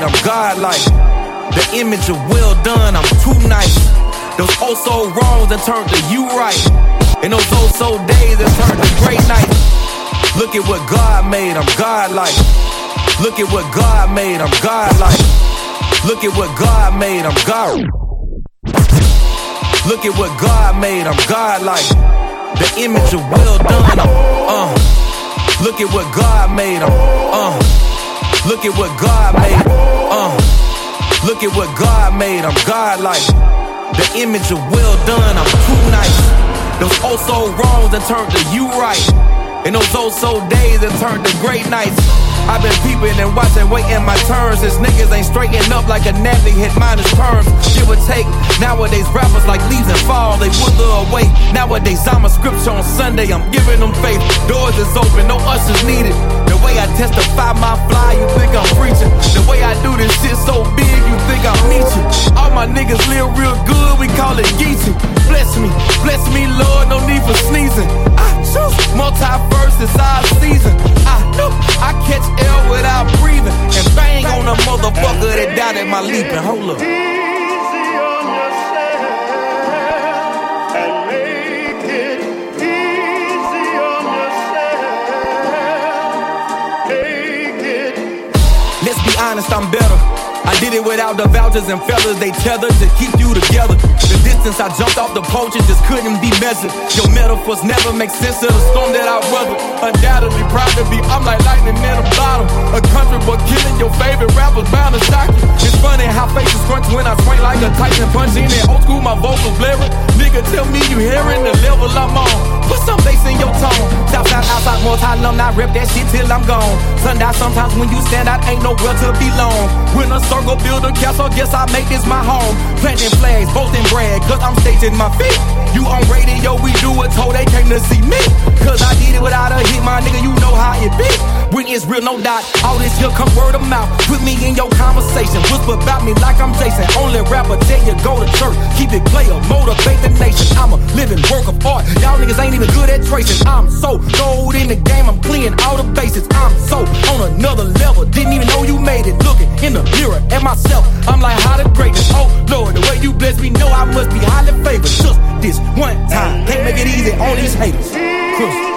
made, I'm God-like. The image of well done, I'm too nice. Those oh so wrongs that turned to you right. And those oh so days that turned to great nights. Look at what God made, I'm God-like. Look at what God made, I'm God-like. Look at what God made, I'm God. Look at what God made, I'm God-like. The image of well done, I'm, uh. Look at what God made, I'm, uh. Look at what God made, uh. Look at what God made, I'm God-like. The image of well done, I'm too nice. Those oh so wrongs that turned to you right. And those oh so days that turned to great nights. I've been peeping and watching, waiting my turns. Since niggas ain't straightening up like a nappy hit minus terms. Give or take, nowadays rappers like leaves and fall, they wither away. Nowadays I'm a scripture on Sunday, I'm giving them faith. Doors is open, no ushers needed. The way I testify my fly, you think I'm preaching. The way I do this shit so big, you think I'm meeting. All my niggas live real good, we call it geeting. Bless me, bless me, Lord, no need for sneezing. I choose multi-verse, it's our season. I know I catch air without breathing. And bang on a motherfucker that doubted my leaping. Hold up. Honest, I'm better. I did it without the vouchers and feathers they tethered to keep you together. The distance I jumped off the poacher just couldn't be measured. Your metaphors never make sense of the storm that I weathered. Undoubtedly proud to be, I'm like lightning in a bottle. A country boy killing your favorite rappers bound to shock you. It's funny how faces crunch when I swing like a Tyson punch in it. Old school, my vocals blaring. Nigga, tell me you hearing the level I'm on. Put some bass in your tone. Southside, outside, multi-alumni, rep that shit till I'm gone. Sundown, sometimes when you stand out, ain't nowhere to belong. When a circle build a castle, guess I make this my home. Planting flags, both in brag, cause I'm staging my feet. You on radio, we do it, told they came to see me. Cause I did it without a hit, my nigga, you know how it be. When it's real, no doubt, all this here come word of mouth. Put me in your conversation, whisper about me like I'm Jason. Only rapper tell you go to church, keep it player, motivate the nation. I'm a living work of art. Y'all niggas ain't even good at tracing. I'm so gold in the game, I'm clearing all the bases. I'm so on another level, didn't even know you made it. Looking in the mirror at myself, I'm like, how the greatness. Oh Lord, the way you bless me, know I must be highly favored. Just this one time, can't make it easy on these haters. Cause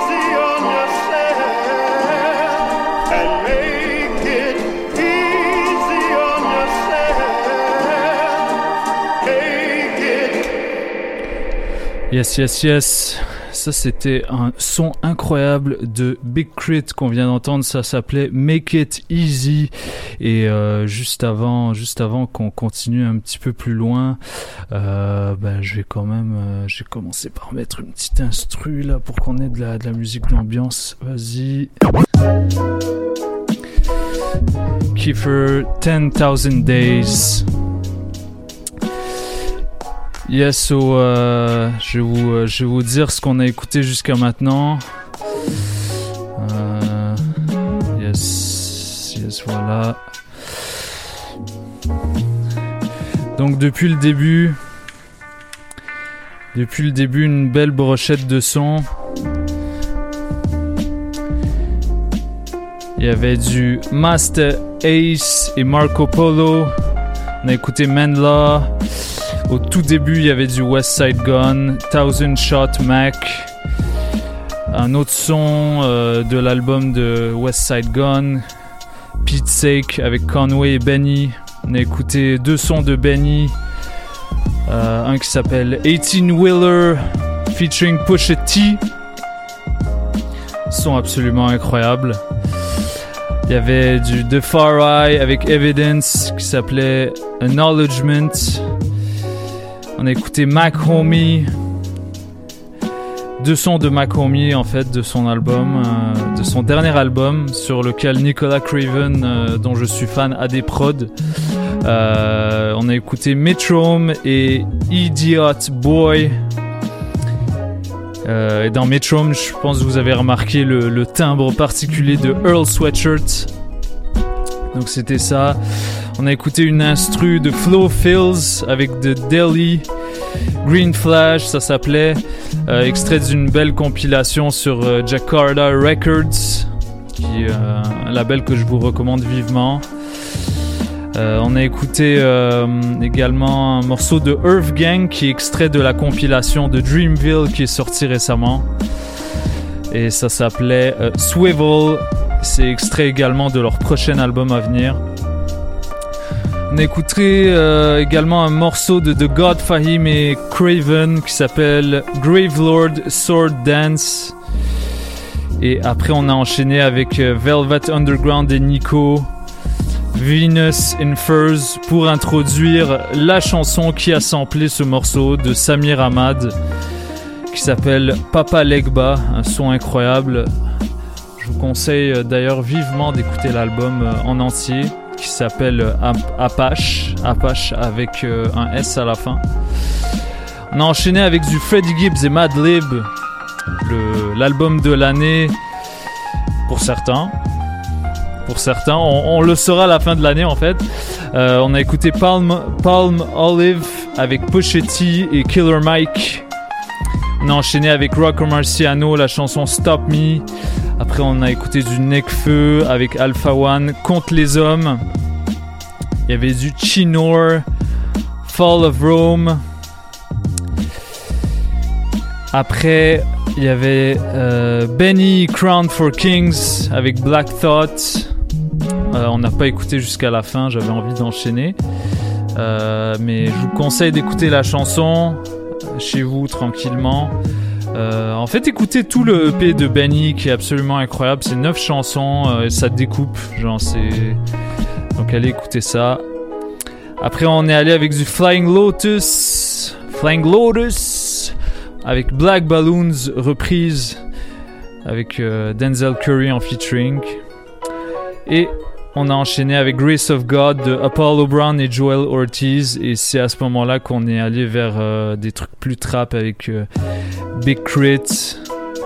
Yes, yes, yes. Ça, c'était un son incroyable de Big Crit qu'on vient d'entendre. Ça s'appelait Make It Easy. Et euh, juste avant, juste avant qu'on continue un petit peu plus loin, euh, ben, je vais quand même, euh, j'ai commencé par mettre une petite instru là pour qu'on ait de la, de la musique d'ambiance. Vas-y. Kiefer, 10,000 Days. Yes, so, euh, je, vais vous, euh, je vais vous dire ce qu'on a écouté jusqu'à maintenant. Euh, yes, yes, voilà. Donc depuis le début, depuis le début, une belle brochette de son. Il y avait du Master Ace et Marco Polo. On a écouté Menla. Au tout début, il y avait du West Side Gun, Thousand Shot Mac. Un autre son euh, de l'album de West Side Gun, Pete Sake avec Conway et Benny. On a écouté deux sons de Benny. Euh, un qui s'appelle 18 Wheeler featuring Pusha T. Son absolument incroyable. Il y avait du The Far Eye avec Evidence qui s'appelait Acknowledgement. On a écouté Mac Homie. Deux sons de Mac Homie en fait de son album, euh, de son dernier album sur lequel Nicolas Craven, euh, dont je suis fan, a des prods. Euh, on a écouté Metronome et Idiot Boy. Et dans Metronome, je pense que vous avez remarqué le, le timbre particulier de Earl Sweatshirt. Donc c'était ça. On a écouté une instru de Flow Fills avec de Delhi. Green Flash, ça s'appelait. Euh, extrait d'une belle compilation sur euh, Jakarta Records, qui est euh, un label que je vous recommande vivement. On a écouté également un morceau de Earth Gang qui est extrait de la compilation de Dreamville qui est sorti récemment. Et ça s'appelait Swivel. C'est extrait également de leur prochain album à venir. On écouté euh, également un morceau de The God Fahim et Craven qui s'appelle Gravelord Sword Dance. Et après, on a enchaîné avec euh, Velvet Underground et Nico. Venus in Furs pour introduire la chanson qui a samplé ce morceau de Samir Ahmad qui s'appelle Papa Legba, un son incroyable. Je vous conseille euh, d'ailleurs vivement d'écouter l'album en entier qui s'appelle euh, Ap- Apache, Apache avec euh, un S à la fin. On a enchaîné avec du Freddie Gibbs et Madlib, l'album de l'année pour certains. Pour certains, on, on le saura à la fin de l'année en fait. Euh, on a écouté Palm, Palm Olive avec T et Killer Mike. On a enchaîné avec Rocco Marciano la chanson Stop Me. Après, on a écouté du Necfeu avec Alpha One contre les hommes. Il y avait du Chinor, Fall of Rome. Après, il y avait euh, Benny Crown for Kings avec Black Thought. Euh, on n'a pas écouté jusqu'à la fin, j'avais envie d'enchaîner. Euh, mais je vous conseille d'écouter la chanson chez vous tranquillement. Euh, en fait, écoutez tout le EP de Benny qui est absolument incroyable. C'est 9 chansons euh, et ça découpe. Genre. Donc, allez écouter ça. Après, on est allé avec du Flying Lotus. Flying Lotus. avec Black Balloons reprise avec euh, Denzel Curry en featuring. Et on a enchaîné avec Grace of God de Apollo Brown et Joel Ortiz. Et c'est à ce moment-là qu'on est allé vers euh, des trucs plus trap avec euh, Big Crit,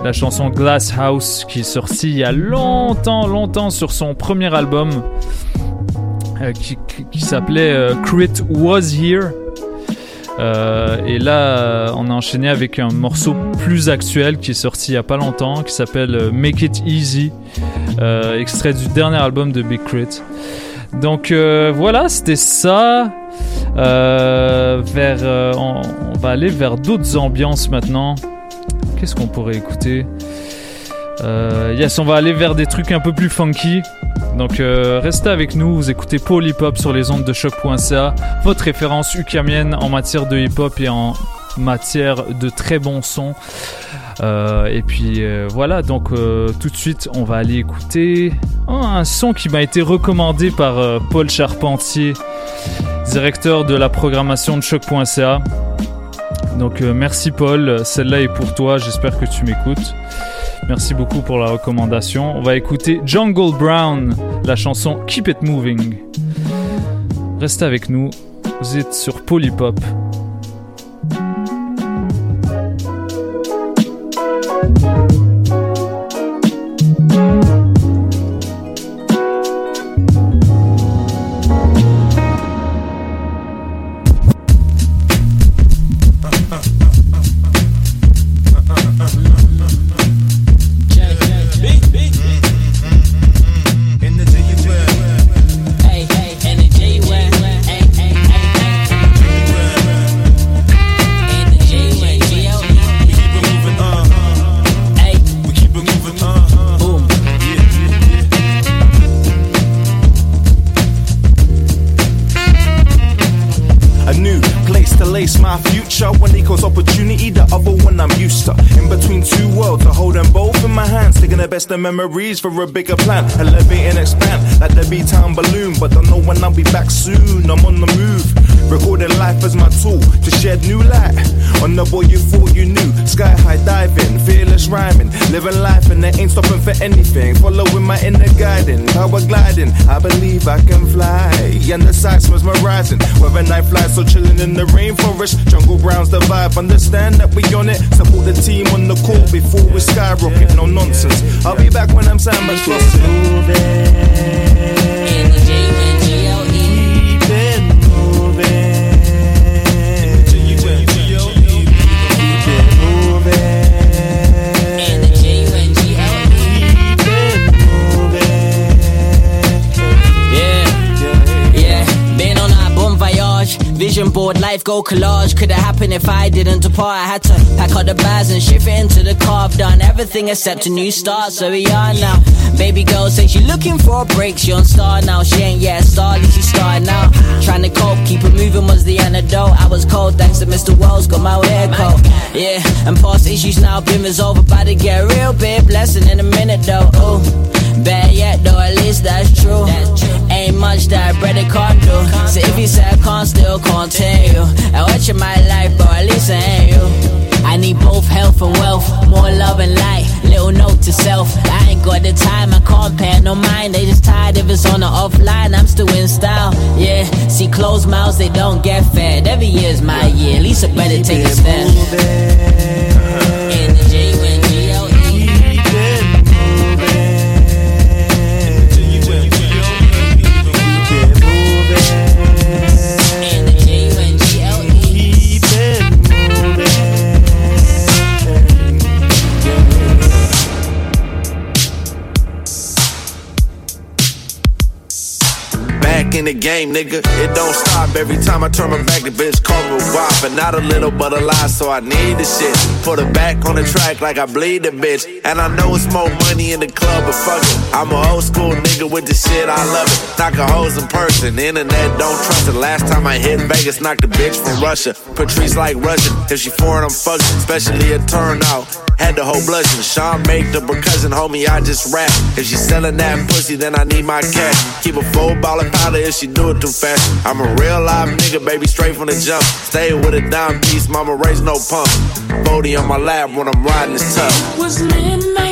la chanson Glass House qui est sortie il y a longtemps, longtemps sur son premier album euh, qui, qui- qui s'appelait Crit Was Here. Euh, et là, euh, on a enchaîné avec un morceau plus actuel qui est sorti il y a pas longtemps, qui s'appelle euh, Make It Easy, extrait du dernier album de Big Crit. Donc voilà, c'était ça. Vers, on, va aller vers d'autres ambiances maintenant. Qu'est-ce qu'on pourrait écouter? Yes, on va aller vers des trucs un peu plus funky. Donc euh, restez avec nous, vous écoutez Paul Hip Hop sur les ondes de choc.ca, votre référence ukamienne en matière de hip hop et en matière de très bons sons. Euh, et puis euh, voilà, donc tout de suite on va aller écouter oh, un son qui m'a été recommandé par Paul Charpentier, directeur de la programmation de choc.ca. Donc merci Paul, celle-là est pour toi, j'espère que tu m'écoutes. Merci beaucoup pour la recommandation. On va écouter Jungle Brown, la chanson Keep It Moving. Restez avec nous, vous êtes sur Polypop. The memories for a bigger plan. Elevate and expand like the B Town balloon. But don't know when I'll be back soon. I'm on the move. Recording life as my tool to shed new light on the boy you thought you knew. Sky high diving, fearless rhyming. Living life and they ain't stopping for anything. Following my inner guiding, power gliding. I believe I can fly. And the sights mesmerizing. Whether night flies so chilling in the rainforest. Jungle Brown's the vibe. Understand that we on it. Support the team on the court before we skyrocket. No nonsense. I'll be back when I'm Sandman's flossing. Yeah, Vision board, life go collage. Could have happened if I didn't depart. I had to pack up the bags and shift it into the car. I've done everything except a new start, so we are now. Baby girl says she looking for a break. She on star now. She ain't yet started. She started now. Trying to cope, keep it moving was the antidote. I was cold thanks to Mr. Wells. Got my hair coat. Yeah, and past issues now been resolved. About to get real big blessing in a minute though. Ooh. Bad yet though, at least that's true. Ain't much that bread it can't do. So if you say I can't, still continue. I watch in my life, but at least I ain't you. I need both health and wealth, more love and light. Little note to self. I ain't got the time, I can't pay no mind. They just tired if it's on the offline. I'm still in style, yeah. See, closed mouths, they don't get fed. Every year's my year, at least I better take a stand. The game, nigga. It don't stop. Every time I turn my back, the bitch call me a. And not a little, but a lot, so I need the shit. Put her back on the track like I bleed the bitch. And I know it's more money in the club, but fuck it. I'm a old school nigga with the shit, I love it. Knock a hoes in person, the internet don't trust it. Last time I hit Vegas, knocked a bitch from Russia. Patrice like Russian. If she foreign, I'm fucking, especially a turnout. Had the whole blushing. Sean make the cousin, homie, I just rap. If she selling that pussy, then I need my cash. Keep a full ball of powder if she do it too fast. I'm a real live nigga, baby, straight from the jump. Stay with a dime piece, mama raise no pump. 40 on my lap when I'm riding this tough. was midnight.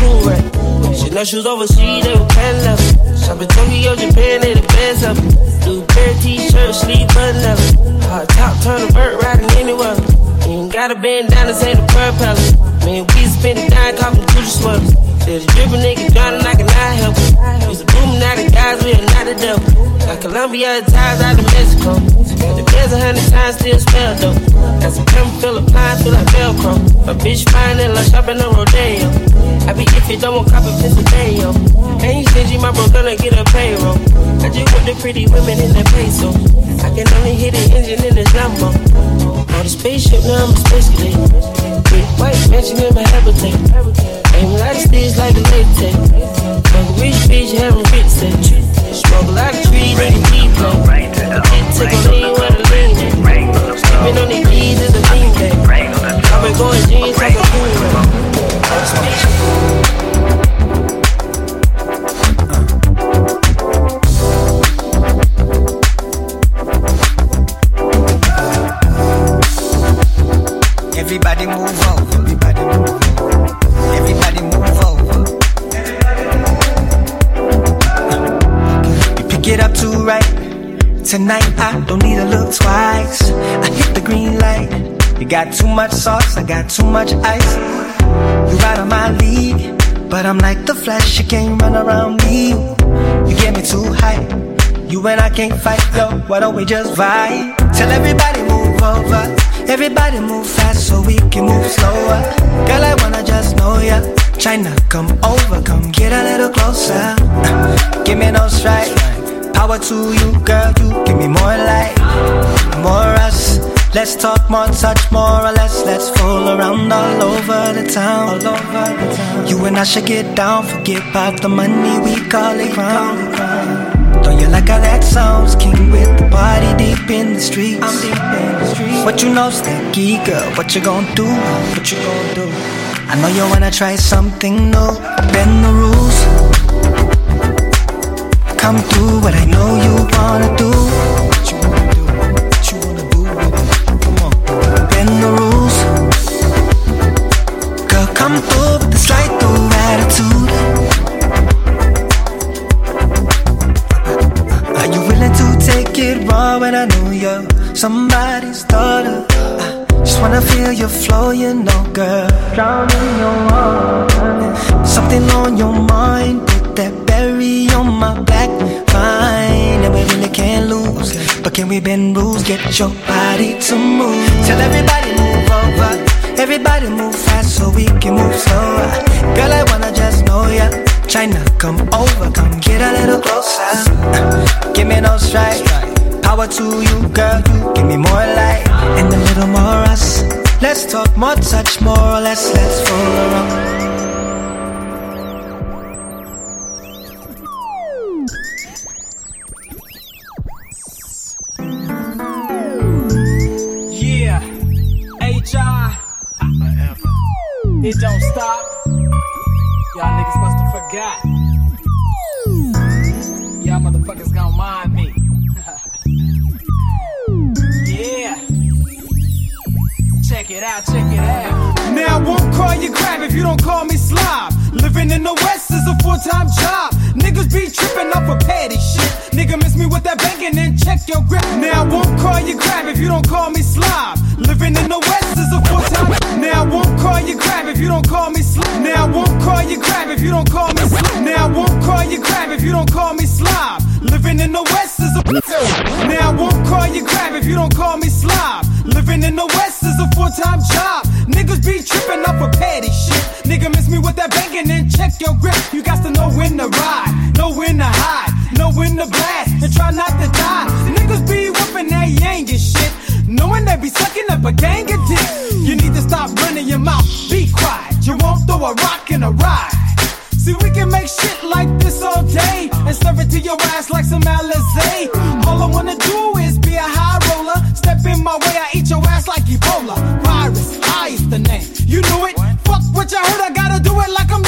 Cause a cool rap. Chanel shoes overseas, they were pan level. Shopping Tokyo, Japan, they the best of it. Blue pair t-shirt, sleeve button up. Hot top, turn a vert, riding anywhere. You ain't got a bandana, say the propeller. Man, we spend down, talking to the sweaters. Said the drippin' nigga drowning, I cannot help it. Used to boom, now the guys, we are not the devil. Got Colombia ties out of Mexico. Got the beds a hundred times, still smell dope. Got some pimp, feel appliance, feel like Velcro. A bitch fine and like shopping on Rodeo. I be if you don't want copy Pennsylvania. Ain't stingy, my bro gonna get a payroll. I just want the pretty women in the peso. I can only hit the engine in this Lambo. On the spaceship, now I'm a space cadet. Big white mansion in my habitat. Aim a lot of sticks like a latex. Fuck a rich bitch, having rich sex. Smoke a lot of trees, need a weed plant. Take a lean where the lean at. Sleeping on these G's is a beanbag. I've been going jeans like a cool Tonight I don't need to look twice. I hit the green light. You got too much sauce, I got too much ice. You out of my league, but I'm like the flash. You can't run around me. You get me too high. You and I can't fight, yo. Why don't we just vibe? Tell everybody move over. Everybody move fast so we can move slower. Girl, I wanna just know ya. China, come over, come get a little closer. Give me no strike. Power to you, girl. You give me more light, more us. Let's talk more, touch more or less. Let's fool around all over the town. All over the town. You and I should get down, forget about the money, we call it crown. Don't you like how that sounds? King with the party deep in the streets. I'm deep in the streets. What you know, Stacky girl? What you gonna do? What you gonna do? I know you wanna try something new. Bend the rules. Come through what I know you wanna do. What you wanna do? What you wanna do? Come on. Bend the rules. Girl, come through with the slide through attitude. Are you willing to take it raw when I know you're somebody's daughter? Just wanna feel your flow, you know, girl. Drown in your water. Something on your mind, put that berry on my back. Fine, and we really can't lose. But can we bend rules? Get your body to move. Tell everybody move over. Everybody move fast so we can move slower. Girl, I wanna just know ya. China, come over, come get a little closer. Uh, give me no strike. Power to you, girl. You give me more light and a little more us. Let's talk more, touch more or less. Let's fool around. It don't stop. Y'all niggas must have forgot. Y'all motherfuckers gon' mind me. *laughs* yeah. Check it out, check it out. Now I won't call you crab if you don't call me slob. Living in the West is a full-time job. Niggas be tripping off a petty shit. Nigga miss me with that banging and check your grip. Now I won't call you crab if you don't call me slob. Living in the West is a full-time. Now I won't call you crab if you don't call me slob. Now I won't call you crab if you don't call me slob. Now I won't call you crab if you don't call me slob. Living in the West is a Now I won't call you crab if you don't call me slob. Living in the West is a full-time job. Niggas be tripping off a petty shit. Nigga miss me with that banging and check your grip. You got to know when to ride, know when to hide, know when to blast, and try not to die. Niggas be whooping that yang and shit. Knowing they be sucking up a gang of dick. You need to stop running your mouth, be quiet. You won't throw a rock in a ride. See, we can make shit like this all day and serve it to your ass like some Alizé. All I wanna do is be a high roller. Step in my way, I eat your ass like Ebola. Virus, I is the name. You knew it. Fuck what you heard, I gotta do it like I'm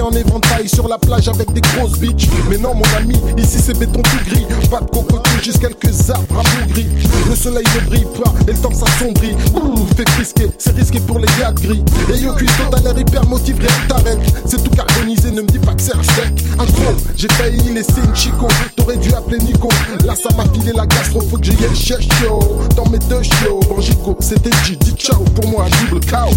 en éventail sur la plage avec des grosses bitches. Mais non, mon ami, ici c'est béton tout gris. Pas de cocoton, juste quelques arbres à gris. Le soleil ne brille pas et le temps s'assombrit. Fait frisquer, c'est risqué pour les gars gris. Et yo, cuistot, t'as l'air hyper motivé, t'arrête. C'est tout carbonisé, ne me dis pas que c'est un. Un gros, j'ai failli laisser une chico. T'aurais dû appeler Nico. Là, ça m'a filé la gastro, faut que j'aille le cherche chaud. Dans mes deux chiots, Banjico, c'était G, dis ciao. Pour moi, double chaos.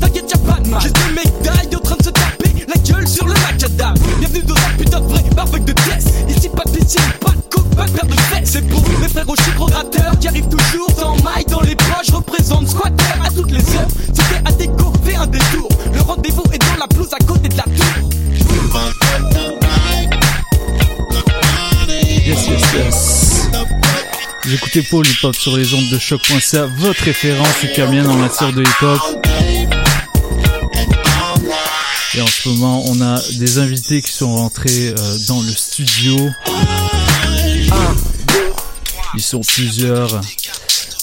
T'inquiète, y'a pas de mal. J'ai des mecs d'ail en train de se taper la gueule sur le macadam. Bienvenue dans un putain de vrai barbecue de pièces. Ici, pas de pitié, pas de coupe, pas de paire de fesses. C'est pour mes frères au chiffre qui arrivent toujours sans maille dans les poches. Représente squatter à toutes les heures. C'était Vous écoutez Paul Hip Hop sur les ondes de choc.ca, votre référence ukamienne en matière de hip hop. Et en ce moment, on a des invités qui sont rentrés euh, dans le studio. Ils sont plusieurs.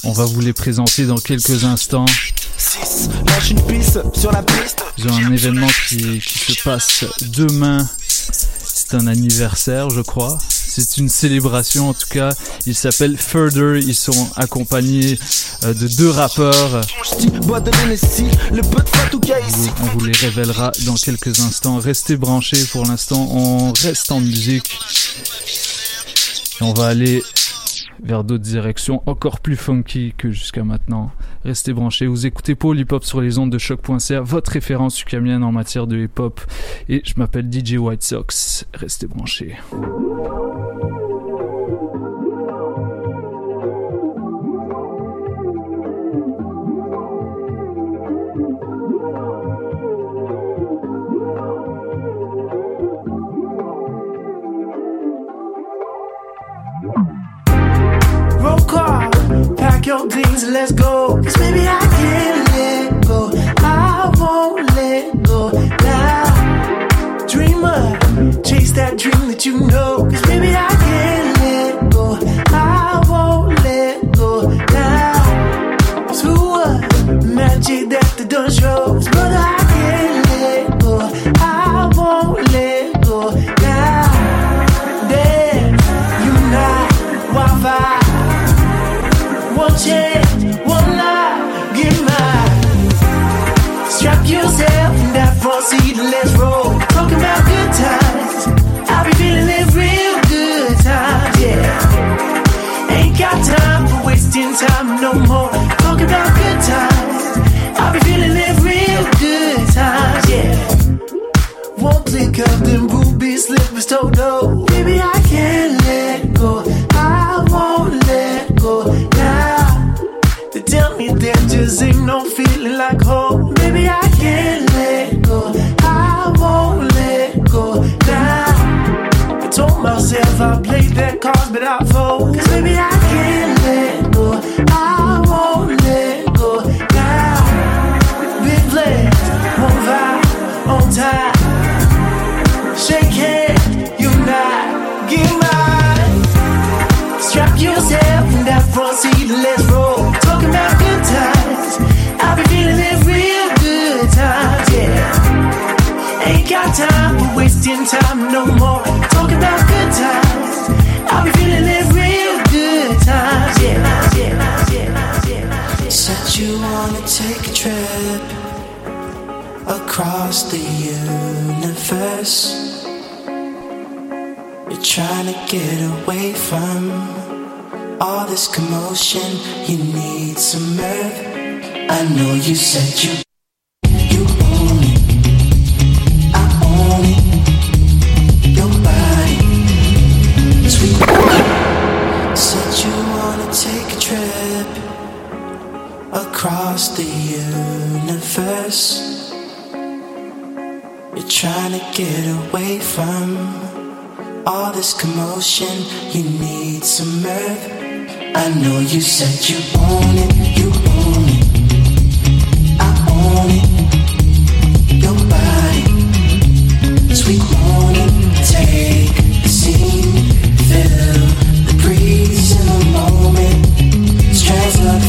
On va vous les présenter dans quelques instants. Ils ont un événement qui, qui se passe demain. C'est un anniversaire, je crois. C'est une célébration en tout cas. Il s'appelle Further. Ils sont accompagnés euh, de deux rappeurs. On vous les révélera dans quelques instants. Restez branchés pour l'instant. On reste en musique. Et on va aller vers d'autres directions encore plus funky que jusqu'à maintenant. Restez branchés. Vous écoutez Paul Hip Hop sur les ondes de choc.ca, votre référence ukamienne en matière de hip hop. Et je m'appelle DJ White Sox. Restez branchés. Pack your and let's go. Cause baby, I can't let go. I won't let go now. Dreamer, chase that dream that you know. Cause baby, I can't let go. I won't let go now. So what? Magic that the door shows. Let's roll. Talking about good times. I be feeling real good times, yeah. Ain't got time for wasting time no more. Talking about good times. I be feeling real good times, yeah. Them ruby slippers. Baby, I can't let go. I won't let go now. They tell me there just ain't no feeling like home. Baby, I can't myself I played that card, but I fold. Cause baby, I can't let go. I won't let go now. Big flags, one vibe, on time. Shake hands, unite, get mine. Strap yourself in that front seat and let's roll. Talking about good times. I be feeling it real good times, yeah. Ain't got time for wasting time no more. Talking about good times. Be feeling it real good times. Said you wanna take a trip across the universe. You're trying to get away from all this commotion. You need some mirth. I know you said you across the universe. You're trying to get away from all this commotion. You need some mirth. I know you said you own it, you own it. I own it. Your body, sweet morning. Take a scene, feel the breeze in the moment. Strands of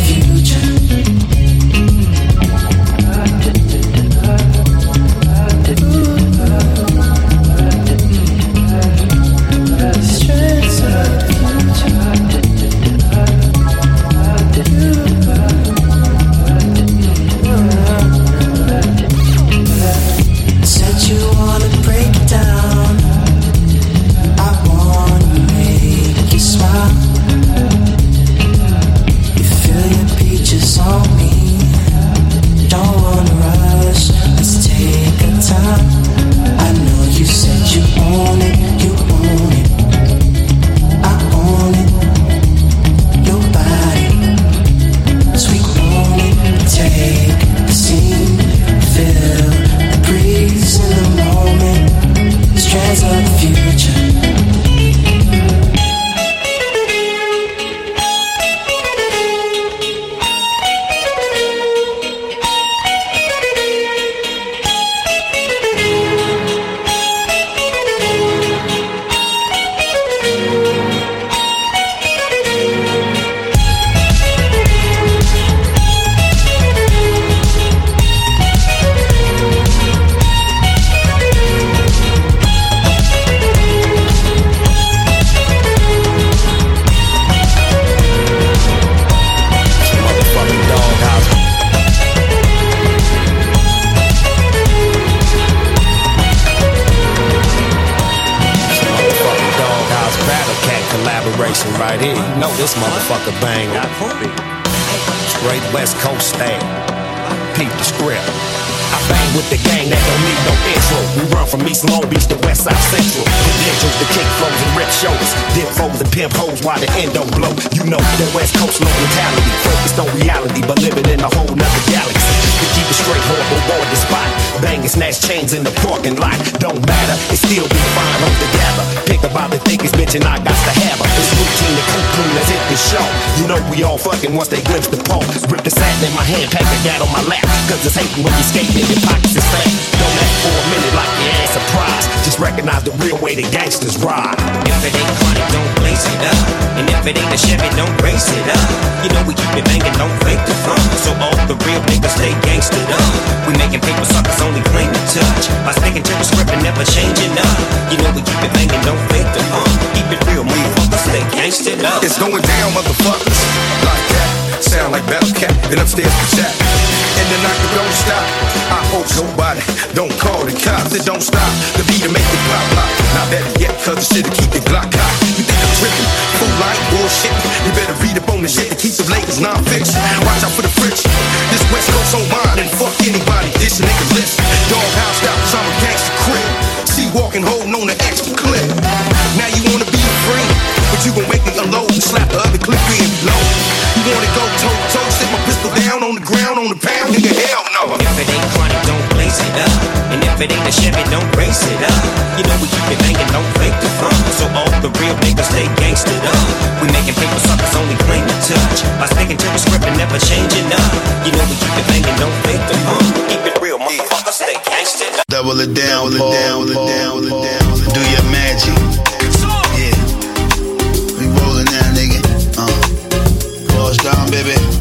bebé.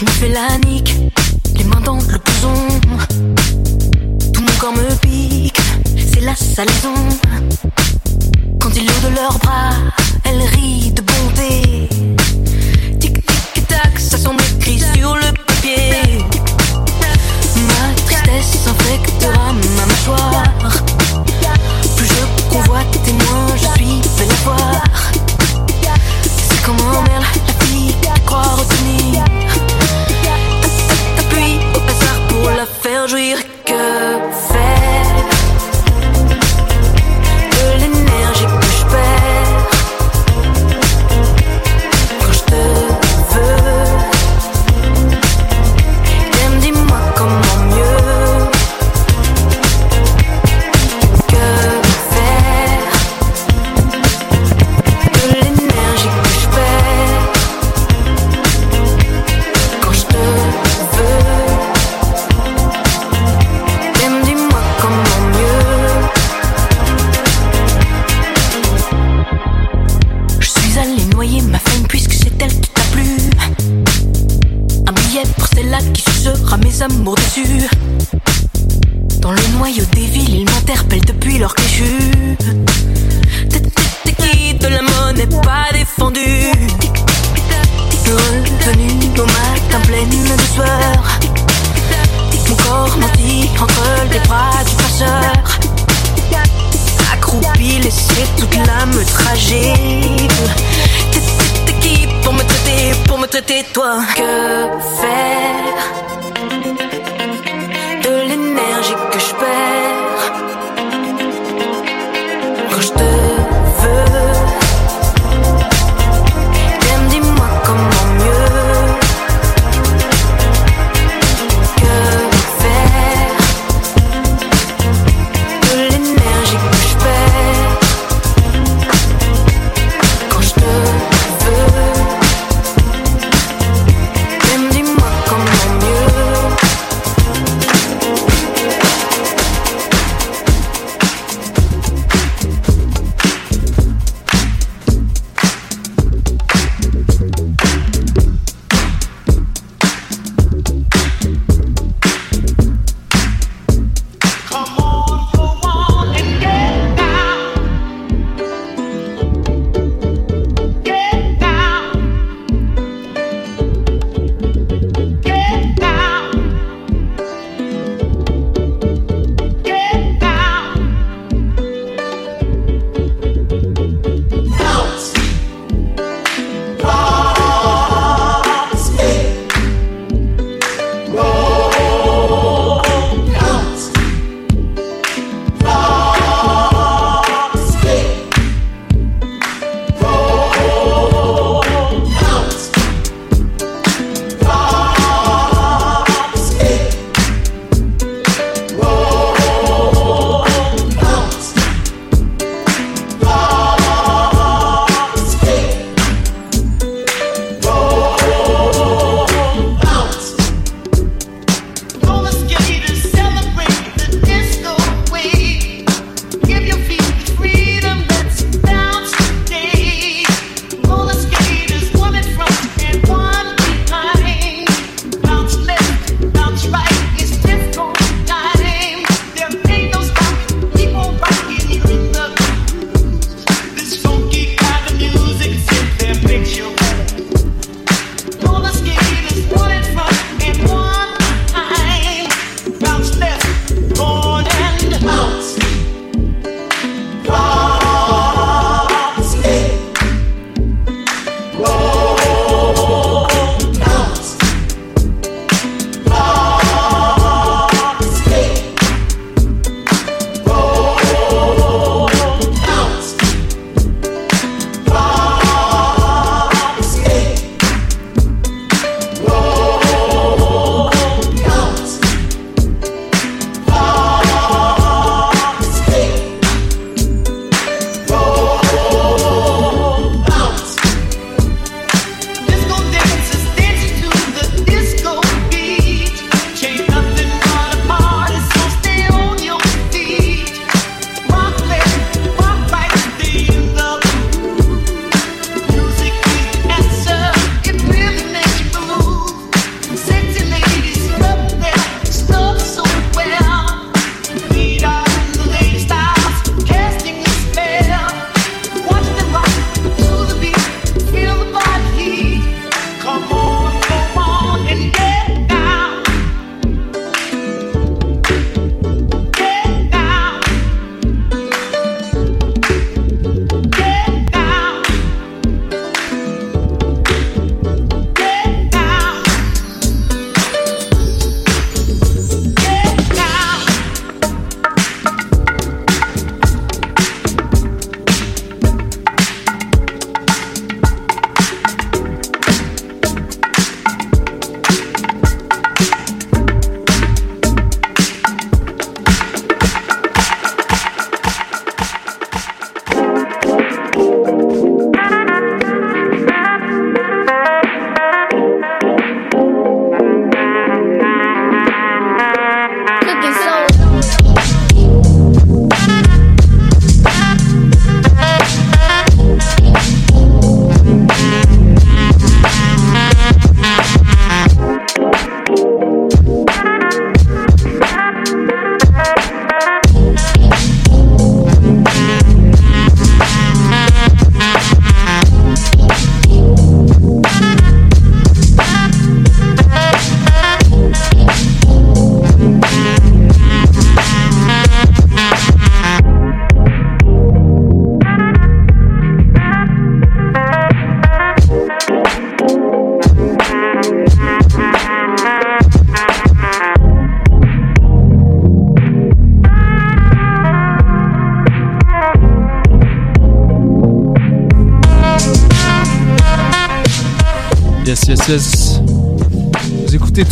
Je me fais la nique, les mains dans le blouson. Tout mon corps me pique, c'est la salaison. Quand ils l'ont de leurs bras, elle rit de bonté. Tic tic tac, ça semble écrit sur le papier. Ma tristesse infectera ma mâchoire. Plus je convoite et moins je suis belle à voir. C'est comme en mer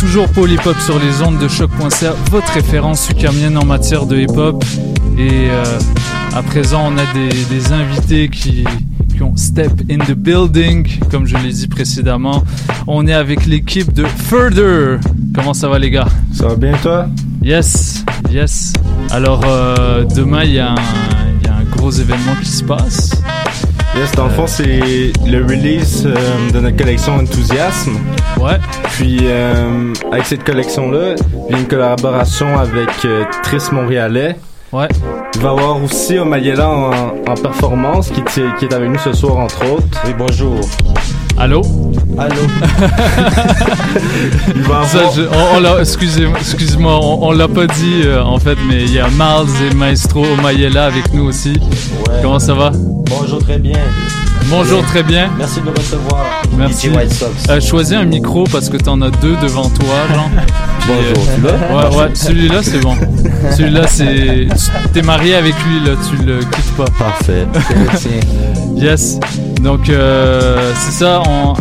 toujours Hop sur les ondes de choc.ca, votre référence ukamienne en matière de hip hop. Et euh, à présent, on a des, des invités qui, qui ont step in the building, comme je l'ai dit précédemment. On est avec l'équipe de Further. Comment ça va, les gars? Ça va bien, toi? Yes, yes. Alors, euh, demain, y, il y a un gros événement qui se passe. Yes, dans le fond, c'est le release euh, de notre collection Enthousiasme. Ouais. Puis, euh, avec cette collection-là, il y a une collaboration avec euh, Tris Montréalais. Ouais. Il va y avoir aussi Omayela en, en performance qui, qui est avec nous ce soir, entre autres. Oui, bonjour. Allô? Allô *laughs* Il va Ça, je- on, on l'a- excusez- excuse-moi, on, on l'a pas dit euh, en fait, mais il y a Miles et Maestro Omayela avec nous aussi. Comment ça va? Bonjour, très bien. Bonjour, très bien. Merci de me recevoir. Merci. DJ White Sox. Euh, choisis un micro parce que t'en as deux devant toi, genre. *laughs* Puis, Bonjour, euh, celui-là Ouais, ouais, celui-là c'est bon. Celui-là c'est. tu- T'es marié avec lui là, tu le quittes pas. Parfait. *laughs* Yes. Donc euh, c'est ça, en,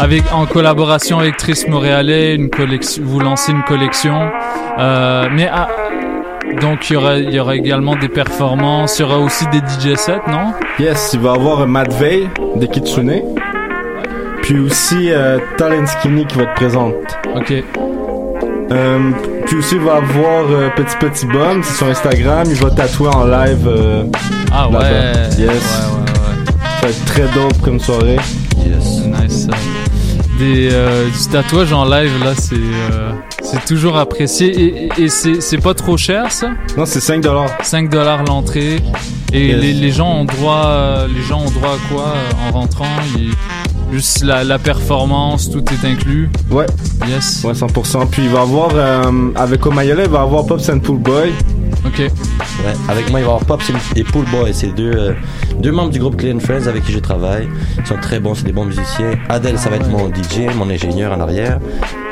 avec, en collaboration avec Tris Montréalais, une collection, vous lancez une collection. Euh, mais ah, donc il y aura, il y aura également des performances, il y aura aussi des DJ sets, non? Yes, il va y avoir Matt Veil de Kitsune. Puis aussi euh, Talent Skinny qui va être présente. Ok. Euh, puis aussi, il va avoir euh, Petit Petit Bum, c'est sur Instagram. Il va tatouer en live. euh, Ah ouais. Yes. Ouais, ouais, Ça va être très dope comme soirée. Yes. Des, euh, du tatouage en live, là, c'est euh, c'est toujours apprécié. Et, c'est c'est pas trop cher, ça? Non, c'est 5 5 l'entrée. Et Yes. les, les gens ont droit, euh, les gens ont droit à quoi en rentrant? Juste la, la performance, tout est inclus. Ouais. Yes. Ouais, 100%. Puis il va avoir, euh, avec Omayala, il va avoir Pops and Pool Boy. Ok. Ouais, avec moi, il va y avoir Pops et Pool Boy. C'est deux, euh, deux membres du groupe Clean Friends avec qui je travaille. Ils sont très bons, c'est des bons musiciens. Adèle, ça va être mon DJ, mon ingénieur en arrière.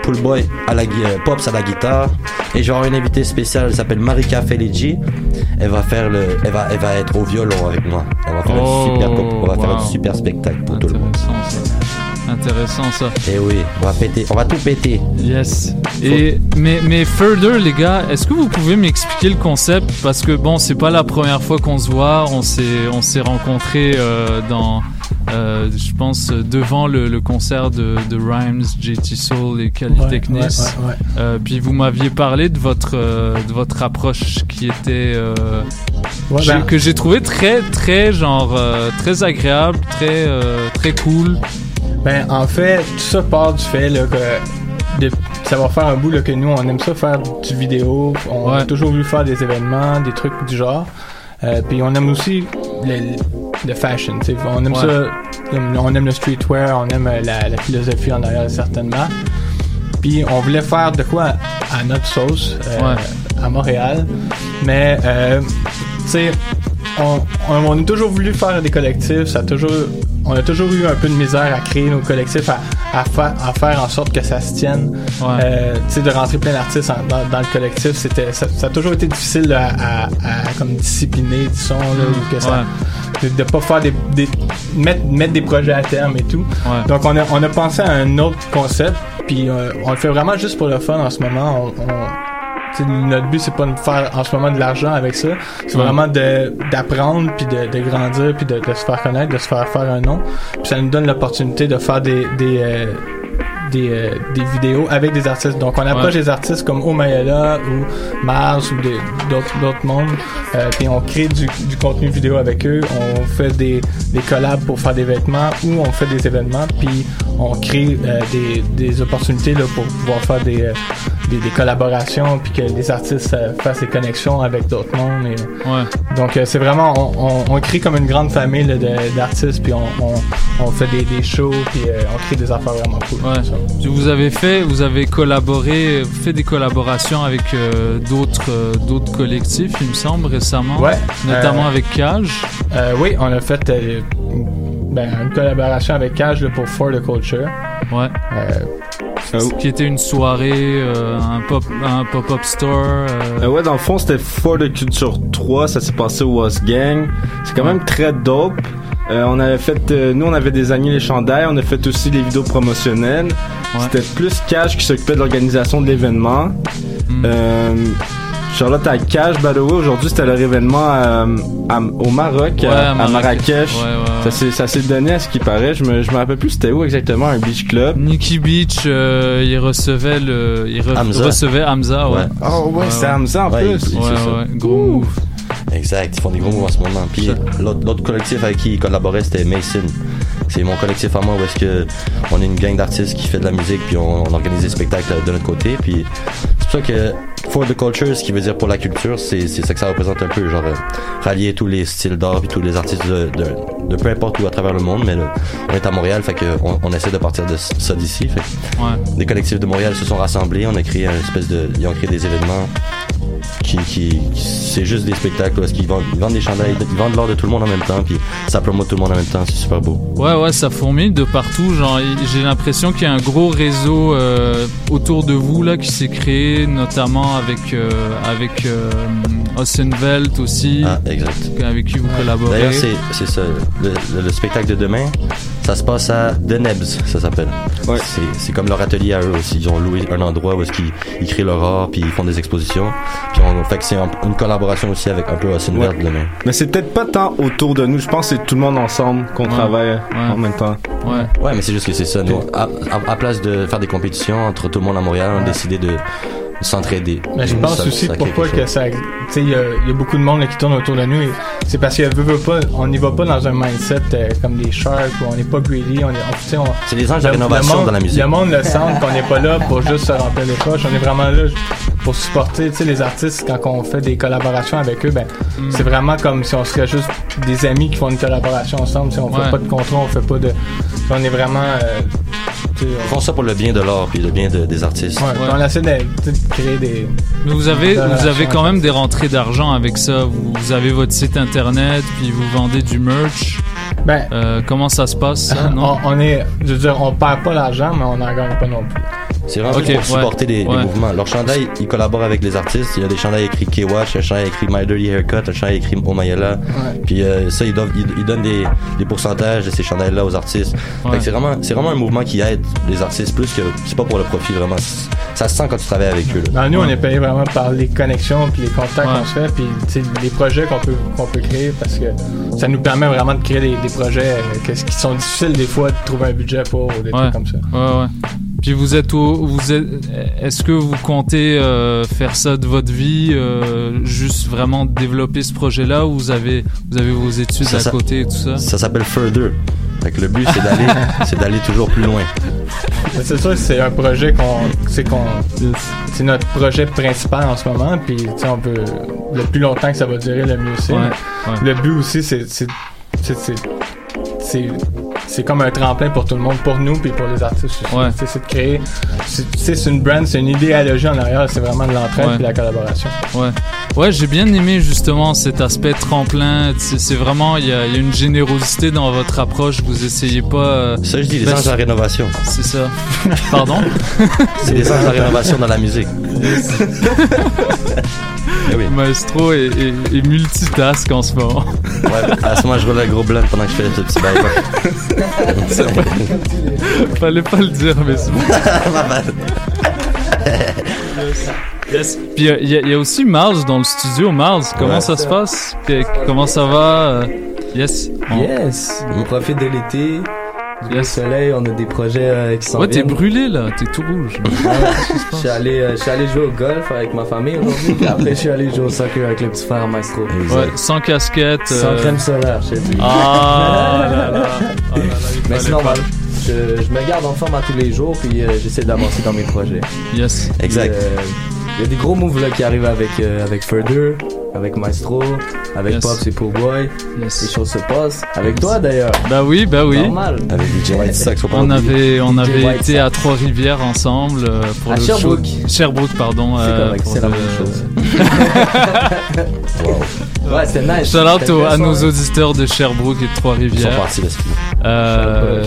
Pool Boy, à la, euh, Pops à la guitare. Et je vais avoir une invitée spéciale, elle s'appelle Marika Feligi. Elle va faire le, elle va, elle va être au violon avec moi. On va faire Oh, un super, comp- on va faire un super spectacle pour tout le monde. Intéressant ça. Et oui, on va péter, on va tout péter. Yes. Et mais mais further les gars, est-ce que vous pouvez m'expliquer le concept? Parce que bon, c'est pas la première fois qu'on se voit, on s'est on s'est rencontrés euh, dans euh, je pense devant le, le concert de, de Rhymes, JT Soul et Cali Ouais, Technis. ouais, ouais, ouais. Euh, puis vous m'aviez parlé de votre euh, de votre approche qui était euh, j'ai- ben- que j'ai trouvé très très genre euh, très agréable, très euh, très cool. Ben, en fait, tout ça part du fait là, que de- ça va faire un bout là, que nous, on aime ça faire du vidéo. On a toujours voulu faire des événements, des trucs du genre. Euh, puis on aime aussi le, le fashion. tu sais. On aime Ouais. ça. On aime le streetwear, on aime euh, la, la philosophie en arrière certainement. Puis on voulait faire de quoi à notre sauce euh, à Montréal. Mais euh, tu sais, on, on, on a toujours voulu faire des collectifs. Ça a toujours, on a toujours eu un peu de misère à créer nos collectifs, à, à, fa- à faire en sorte que ça se tienne. Euh, tu sais, de rentrer plein d'artistes dans, dans le collectif, c'était, ça, ça a toujours été difficile là, à, à, à comme discipliner, disons, là, ou que ça, de, de pas faire des, des mettre, mettre des projets à terme et tout. Donc on a, on a pensé à un autre concept, puis euh, on le fait vraiment juste pour le fun en ce moment. On, on- notre but c'est pas de faire en ce moment de l'argent avec ça, c'est Ouais. vraiment de d'apprendre puis de, de grandir puis de, de se faire connaître, de se faire faire un nom. Puis ça nous donne l'opportunité de faire des des euh, des, euh, des vidéos avec des artistes. Donc on approche Ouais. des artistes comme Omayela ou Mars ou d'autres d'autres mondes, euh, puis on crée du, du contenu vidéo avec eux. On fait des, des collabs pour faire des vêtements ou on fait des événements, puis on crée euh, des, des opportunités là, pour pouvoir faire des, euh, des, des collaborations, puis que les artistes euh, fassent des connexions avec d'autres mondes. Et, Ouais. donc euh, c'est vraiment, on, on, on crée comme une grande famille d'artistes, puis on, on, on fait des, des shows, puis on crée des affaires vraiment cool. Ouais. Vous avez fait, vous avez collaboré, fait des collaborations avec euh, d'autres euh, d'autres collectifs, il me semble récemment. Ouais. Notamment Euh, avec Cage. Euh, oui, on a fait euh, ben, une collaboration avec Cage là, pour For the Culture. Ouais. Euh, Qui était une soirée, euh, un pop, un pop-up store. euh, Euh, ouais, dans le fond, c'était For the Culture 3, ça s'est passé au Was Gang. C'est quand même très dope. Euh, on avait fait, euh, nous on avait désigné les chandails, on a fait aussi les vidéos promotionnelles. C'était plus Cash qui s'occupait de l'organisation de l'événement. Hmm. Euh, Charlotte à Cash, by the way, aujourd'hui c'était leur événement à- à- au Maroc, Ouais, à, Marrakech. Marrakech. Ouais, ouais, ouais. Ça s'est- Ça s'est donné à ce qui paraît. Je me, je me rappelle plus c'était où exactement, un beach club. Nicky Beach, euh, il recevait le, il re- Hamza. recevait Hamza, ouais. Ouais. Ah ouais, c'est Hamza en Ouais, plus. il- il Ouais, fait ça. ouais, gros move. Exact, ils font des gros moves en ce moment. Puis l'autre collectif avec qui ils collaboraient, c'était Mason. C'est mon collectif à moi où est-ce que on est une gang d'artistes qui fait de la musique puis on, on organise des spectacles de notre côté. Puis c'est pour ça que for the culture, ce qui veut dire pour la culture, c'est c'est ça que ça représente un peu, genre euh, rallier tous les styles d'art tous les artistes de, de, de peu importe où à travers le monde. Mais là, on est à Montréal, fait que on, on essaie de partir de ça d'ici. Fait Ouais. des collectifs de Montréal se sont rassemblés, on a créé un espèce de, ils ont créé des événements qui, qui, c'est juste des spectacles parce qu'ils vendent, ils vendent des chandails, ils vendent l'or de tout le monde en même temps, puis ça promote tout le monde en même temps, c'est super beau. Ouais, ouais, ça fourmille de partout. Genre, j'ai l'impression qu'il y a un gros réseau euh, autour de vous là qui s'est créé, notamment avec euh, avec euh, Ossenvelt aussi, Ah, exact. avec qui vous collaborez. D'ailleurs, c'est, c'est ça, le, le- le spectacle de demain, ça se passe à The Nebs, ça s'appelle. C'est, c'est comme leur atelier à eux aussi, ils ont loué un endroit où est-ce qu'ils ils créent leur art, puis ils font des expositions, puis on fait que c'est un- une collaboration aussi avec un peu Ossenvelt Ouais. demain. Mais c'est peut-être pas tant autour de nous. Je pense que c'est tout le monde ensemble qu'on travaille en même temps. Ouais. Ouais, mais c'est juste que c'est ça. Nous, à, à- à place de faire des compétitions entre tout le monde à Montréal, on a décidé de s'entraider. Mais je pense Ça- aussi ça pourquoi que ça. Tu sais, il y, a- il y a beaucoup de monde là, qui tourne autour de nous. et C'est parce qu'on veut, veut pas, on n'y va pas dans un mindset euh, comme des sharks où on n'est pas greedy. On est, on, tu sais, on- C'est des anges de rénovation monde- dans la musique. Le monde le sent qu'on n'est pas là pour juste se remplir les poches. On est vraiment là pour supporter tu sais, les artistes quand on fait des collaborations avec eux. Ben, Mm. c'est vraiment comme si on serait juste des amis qui font une collaboration ensemble. Sais, on Ouais. fait pas de contrat, on fait pas de. On est vraiment. euh, font ça pour le bien de l'art puis le bien de- des artistes. on, ouais, on essaie de, de créer des. Mais vous avez, vous avez quand même des rentrées d'argent avec ça. Vous, vous avez votre site internet, puis vous vendez du merch. Ben, Euh, comment ça se passe, ça, *laughs* non? on, on est, je veux dire, on perd pas l'argent, mais on n'en gagne pas non plus. C'est vraiment pour ouais, supporter les, les ouais. mouvements. Leur chandail, ils collaborent avec les artistes. Il y a des chandails écrits K-Watch, un chandail écrit My Dirty Haircut, un chandail écrit Omayala. Puis euh, ça, ils, doivent, ils, ils donnent des, des pourcentages de ces chandails-là aux artistes. Ouais. c'est vraiment, c'est vraiment un mouvement qui aide les artistes plus que c'est pas pour le profit vraiment. Ça se sent quand tu travailles avec eux. là. Nous, on est payé vraiment par les connexions puis les contacts Ouais. qu'on se fait, puis les projets qu'on peut, qu'on peut créer parce que ça nous permet vraiment de créer des, des projets euh, qui sont difficiles des fois de trouver un budget pour ou des Ouais. trucs comme ça. Ouais, ouais. Puis vous êtes au, vous êtes, est-ce que vous comptez euh, faire ça de votre vie, euh, juste vraiment développer ce projet-là, ou vous avez, vous avez vos études Ça, à ça- côté et tout ça? Ça s'appelle Further. Fait que le but, c'est d'aller, *laughs* c'est d'aller toujours plus loin. Mais C'est sûr que c'est un projet qu'on. C'est qu'on. C'est notre projet principal en ce moment. Puis, tu sais, on peut. Le plus longtemps que ça va durer, le mieux c'est. Ouais, Le but aussi, c'est. c'est- c'est- c'est- comme un tremplin pour tout le monde, pour nous puis pour les artistes. Ouais. C'est de créer. C'est une brand, c'est une idéologie en arrière, c'est vraiment de l'entraide Ouais. puis la collaboration. Ouais, ouais, j'ai bien aimé justement cet aspect tremplin. C'est vraiment, il y a, il y a une générosité dans votre approche. Vous essayez pas. euh, Ça, je dis les ben, anges de la rénovation. C'est ça. Pardon? *laughs* C'est des anges de la rénovation dans la musique. *laughs* Eh oui. Maestro est, est- est multitask en ce moment. Ouais, à ce moment, je roule un gros blunt pendant que je fais ce petit bail. Fallait pas le dire, mais c'est *laughs* bon. Yes. Yes. Puis euh, il y, a- il y a aussi Mars dans le studio. Mars, comment Ouais. ça se passe? Que- Comment ça va? Euh, Yes. On- Yes, on profite de l'été, du beau soleil, on a des projets euh, qui s'en Ouais, t'es brûlé là, t'es tout rouge. Ouais, je suis allé, euh, je suis allé jouer au golf avec ma famille aujourd'hui, puis après je suis allé jouer au soccer avec le petit frère Maestro. Ouais, sans casquette. Sans euh, crème solaire, je dis. *laughs* Ah là là. Ah là Mais c'est normal. Je, je me garde en forme à tous les jours, puis euh, j'essaie d'avancer dans mes projets. Yes. Exact. Puis, euh, Il y a des gros moves là, qui arrivent avec, euh, Further, avec Maestro, avec Yes. Pops et Poolboy. Yes. Les choses se passent. Avec toi d'ailleurs. Bah oui, bah oui. Normal. Avec DJ White pas On avait, on DJ avait White été à Trois-Rivières ensemble euh, pour À le Sherbrooke. show. Sherbrooke, pardon. C'est euh, la le- même chose. *laughs* Ouais, c'était nice. Shout out à nos soirée. auditeurs de Sherbrooke et de Ils sont Trois-Rivières. partis. Euh,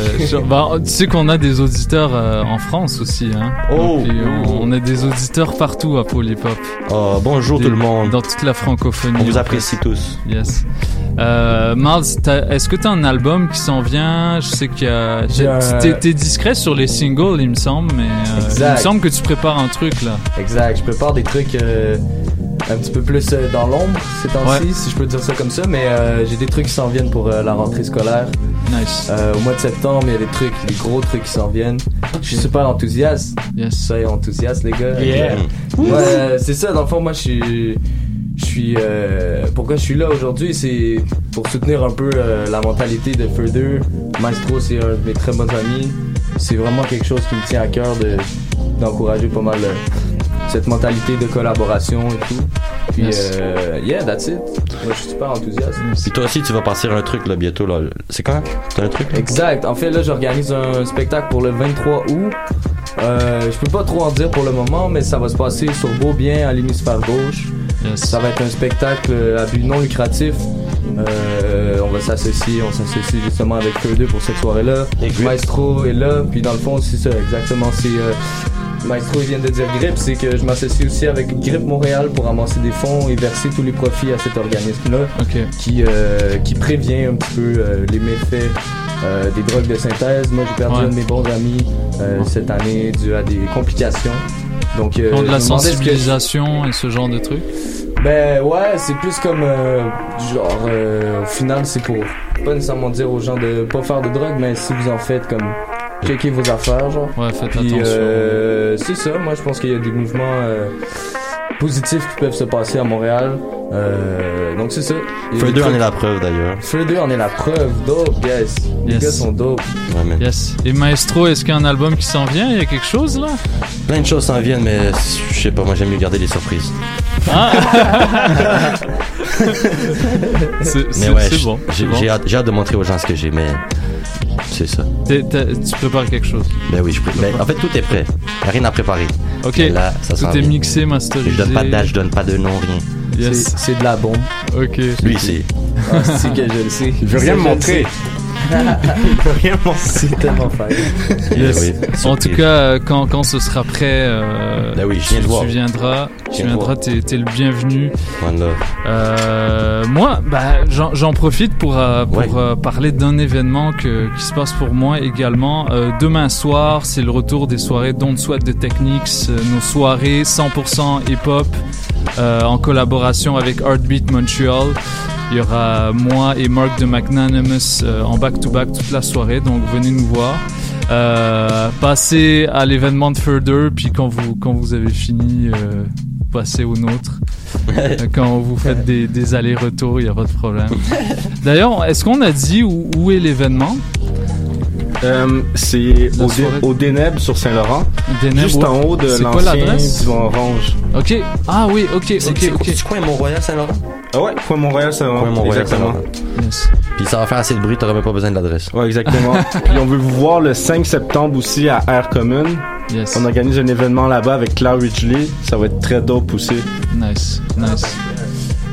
bah, tu sais qu'on a des auditeurs euh, en France aussi, hein. Oh. On, on a des auditeurs partout à Polypop. Oh, bonjour Des- tout le monde. Dans toute la francophonie. On vous apprécie fait. tous. Yes. Euh, Miles, est-ce que tu as un album qui s'en vient? Je sais qu'il y a. T'es discret sur les singles, il me semble, mais euh, il me semble que tu prépares un truc là. Exact, je prépare des trucs euh, un petit peu plus euh, dans l'ombre ces temps-ci, Ouais. si je peux dire ça comme ça, mais euh, j'ai des trucs qui s'en viennent pour euh, la rentrée scolaire. Nice. Euh, au mois de septembre, il y a des trucs, des gros trucs qui s'en viennent. Je suis super enthousiaste. Yes. Soyez enthousiastes, les gars. Yeah. Ouais, euh, c'est ça, dans le fond, moi, je suis. Je suis. euh, pourquoi je suis là aujourd'hui, c'est pour soutenir un peu euh, la mentalité de Further. Maestro, c'est un de mes très bons amis. C'est vraiment quelque chose qui me tient à cœur de d'encourager pas mal euh, cette mentalité de collaboration et tout. Puis, Yes. euh, yeah, that's it. Moi, je suis super enthousiaste. Puis toi aussi, tu vas partir un truc là bientôt là. C'est quand T'as un truc là? Exact. En fait, là, j'organise un spectacle pour le 23 août. Euh, je peux pas trop en dire pour le moment, mais ça va se passer sur Beaubien, à l'hémisphère gauche. Ça va être un spectacle à but non lucratif. Euh, on va s'associer, on s'associe justement avec eux deux pour cette soirée-là. Maestro est là, puis dans le fond, c'est ça, exactement. C'est euh, Maestro il vient de dire Grip, c'est que je m'associe aussi avec Grip Montréal pour amasser des fonds et verser tous les profits à cet organisme-là, qui euh, qui prévient un petit peu les méfaits. euh, des drogues de synthèse. Moi, j'ai perdu Ouais. un de mes bons amis euh, cette année dû à des complications. Donc, euh, de la que- sensibilisation et ce genre de trucs. ben ouais, c'est plus comme euh, genre euh, au final c'est pour pas nécessairement dire aux gens de pas faire de drogue, mais si vous en faites comme checker vos affaires genre. Ouais, faites Puis, attention. euh, c'est ça, moi je pense qu'il y a des mouvements euh, positifs qui peuvent se passer à Montréal. Euh, donc c'est ça. Il y a Feu des 2 en est la preuve d'ailleurs. 2 en est la preuve, dope, yes. Les Yes. gars sont dope. Yes. Et Maestro, est-ce qu'il y a un album qui s'en vient? Il y a quelque chose là? Plein de choses s'en viennent, mais je sais pas, moi j'aime mieux garder les surprises. Ah *laughs* C'est- ouais, bon, J'ai bon. hâte, de montrer aux gens ce que j'ai, mais c'est ça. Tu prépares quelque chose? Ben oui, je pré- ben, en fait tout est prêt. A rien à préparer. Ok. Mais là, ça Tout est vient. mixé, masterisé. Je donne pas de date, je donne pas de nom, rien. Yes. C'est- de la bombe. Ok. Lui, c'est. Ah, c'est que je le sais. Il veut rien me montrer. *laughs* montrer. C'est tellement. Yes. Oui, en tout cas, euh, quand, quand ce sera prêt, euh, oui, je viens tu, viendras. Je Tu viendras, t'es t'es le bienvenu. One love. Euh, moi, bah, j'en j'en profite pour, euh, pour Ouais. euh, parler d'un événement que, qui se passe pour moi également. Euh, demain soir, c'est le retour des soirées Don't Sweat de Techniques, euh, nos soirées 100% hip-hop euh, en collaboration avec Heartbeat Montreal. Il y aura moi et Mark de Magnanimous euh, en back-to-back toute la soirée, donc venez nous voir. Euh, passez à l'événement de Further, puis quand vous, quand vous avez fini, euh, passez au nôtre. Quand vous faites des, des allers-retours, il n'y a pas de problème. *laughs* D'ailleurs, est-ce qu'on a dit où, où est l'événement? Euh, c'est au, Dé- soirée. au Déneb sur Saint-Laurent. Juste ouais. en haut de C'est quoi l'ancien l'adresse? Divan orange. Ok. Ah oui, ok, ok, ok. c'est quoi Mont-Royal Saint-Laurent? Ah ouais, coin Montréal, Saint-Laurent. Coin Mont-Royal Exactement. Yes. Puis ça va faire assez de bruit, t'auras même pas besoin de l'adresse. Ouais, exactement. *laughs* Puis on veut vous voir le 5 septembre aussi à Air Commune. Yes. On organise un événement là-bas avec Claire Ridgely. Ça va être très dope aussi. Nice, nice.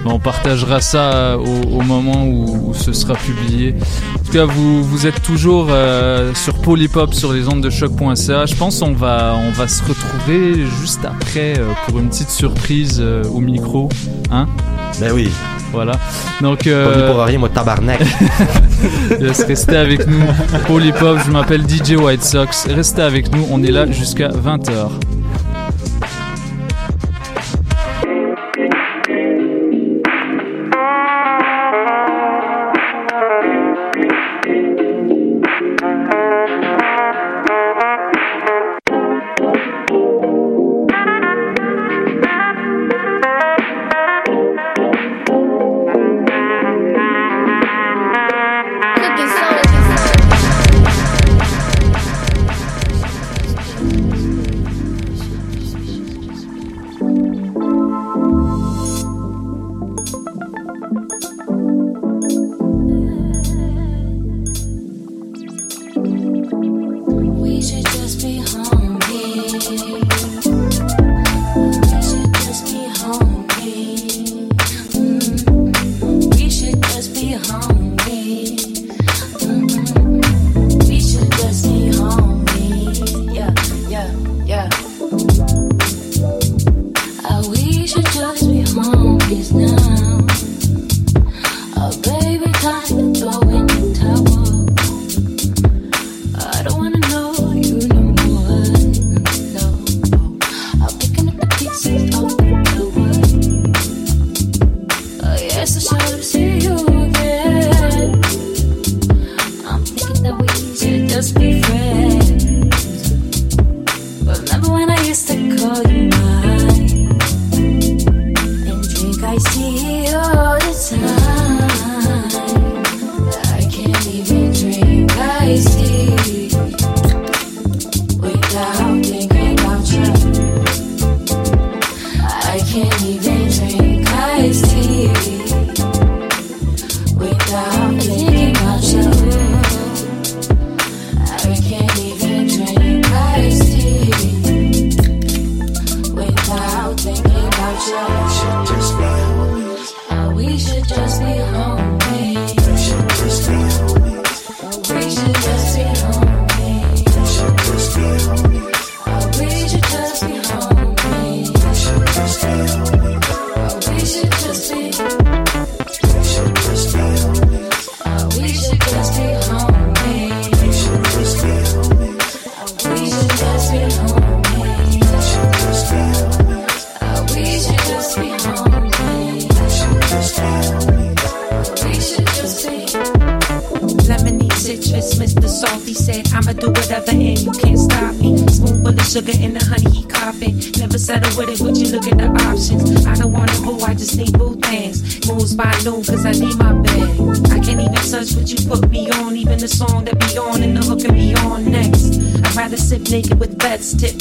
On partagera ça au, au moment où, où ce sera publié. En tout cas, vous, vous êtes toujours euh, sur Polypop sur les ondes de choc.ca. Je pense on va on va se retrouver juste après euh, pour une petite surprise euh, au micro, hein? Ben oui. Voilà. Donc Pas euh, pour rien, moi, tabarnak. *laughs* Yes, restez avec nous. Polypop, je m'appelle DJ White Sox. Restez avec nous, on est là jusqu'à 20h.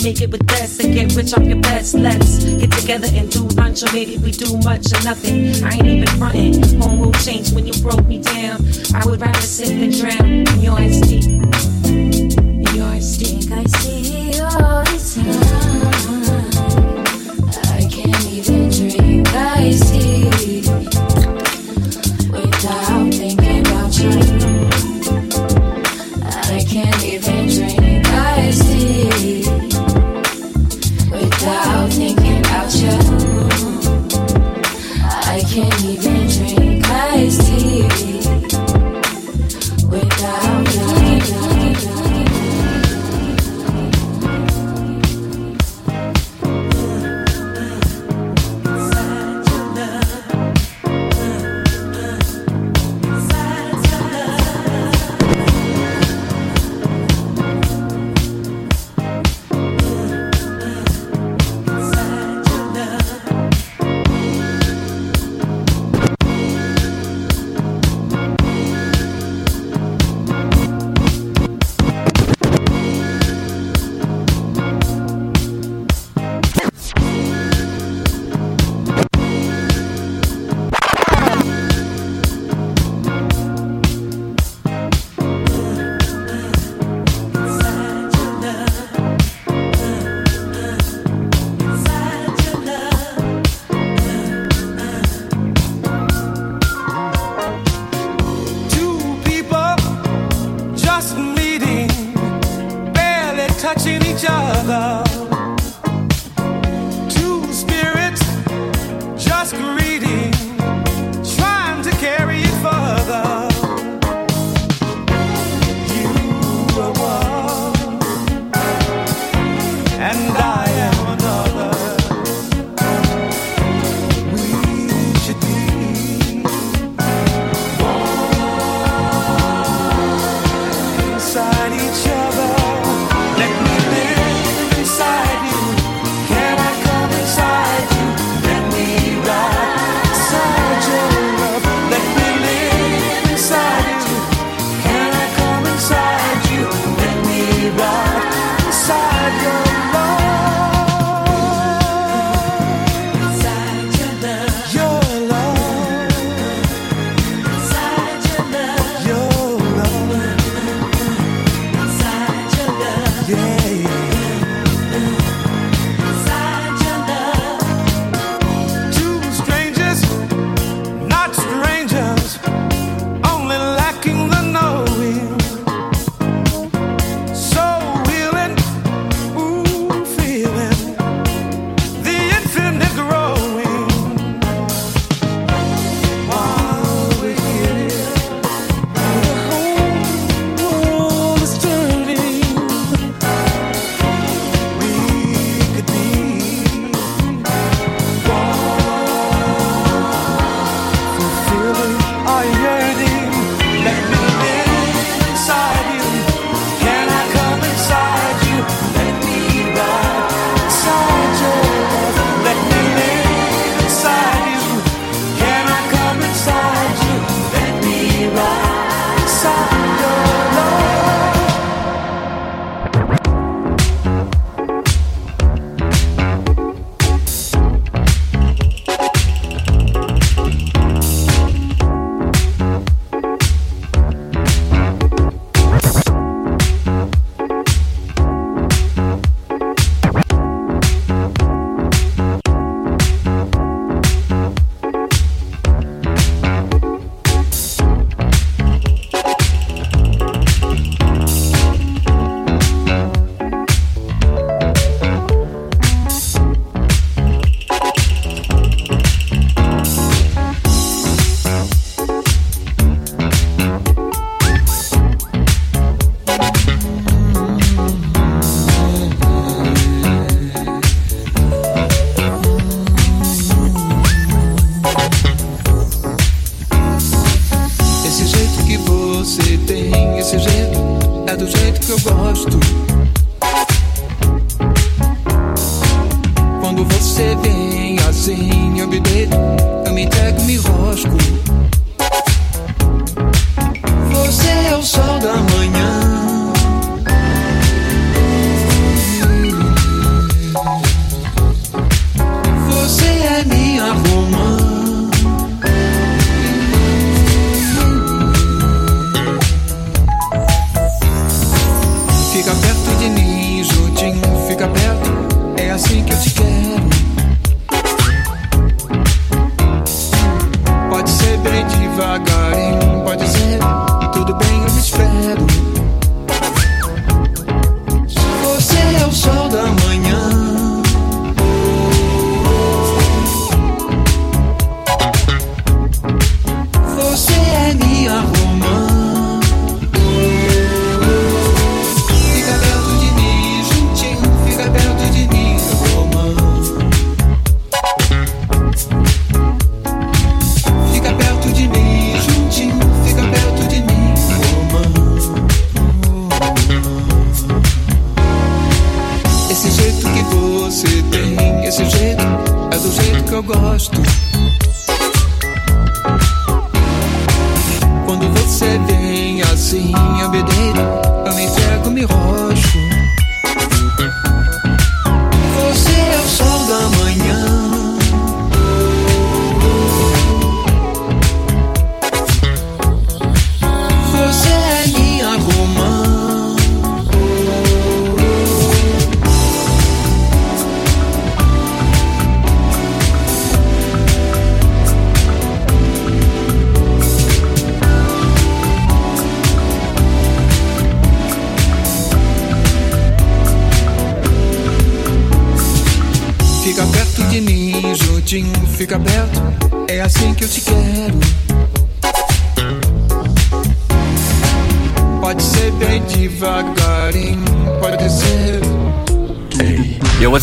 make it with less and get rich off your best. Let's get together and do lunch, or maybe we do much or nothing. I ain't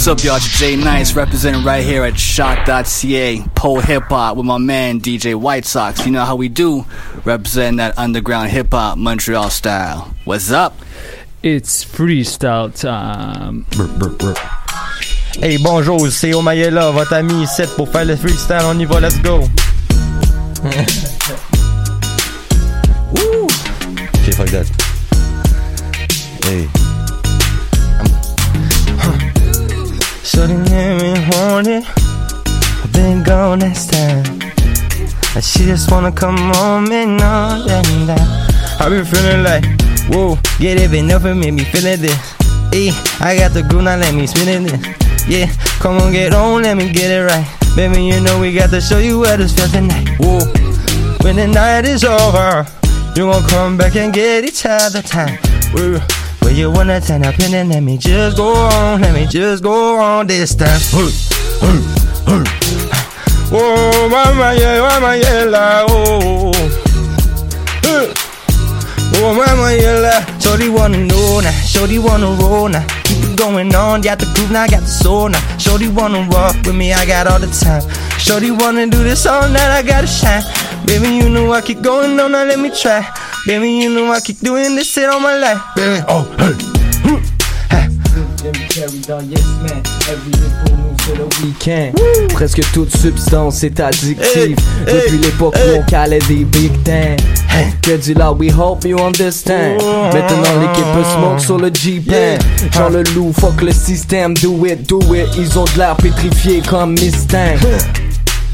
what's up, y'all? It's Jay Nice representing right here at CHOQ.ca, Pole Hip Hop with my man DJ White Sox. You know how we do, representing that underground hip hop Montreal style. What's up? It's freestyle time. Hey, bonjour, c'est Omayela, votre ami ici pour faire le freestyle. On y va, let's go. Wanna come home and all and that. I been feeling like, whoa, get it enough and make me feeling this. Hey, I got the groove, now let me spin it. Yeah, come on, get on, let me get it right. Baby, you know we got to show you what it's feel tonight. Whoa, when the night is over, you gon' come back and get each other time. Whoa. Where you wanna turn up and then let me just go on, let me just go on this time. Hey, hey, hey. Oh, mama, yeah, mama, yeah, la, oh. Hey. Oh, mama, yeah, la. Shorty wanna know now, shorty wanna roll now. Keep it going on, got the groove, now I got the soul now. Shorty wanna rock with me, I got all the time. Shorty wanna do this all night, I gotta shine. Baby, you know I keep going on, now let me try. Baby, you know I keep doing this shit all my life. Baby, oh, hey. Jim Carrey dans Yes Man, every day pour le week-end. Presque toute substance est addictive. Depuis l'époque où on calait des big things. Que du là, we hope you understand. Maintenant l'équipe peut smoke sur le Jeep-Pan. Genre le loup, fuck le système, do it, do it. Ils ont de l'air pétrifié comme Mustang.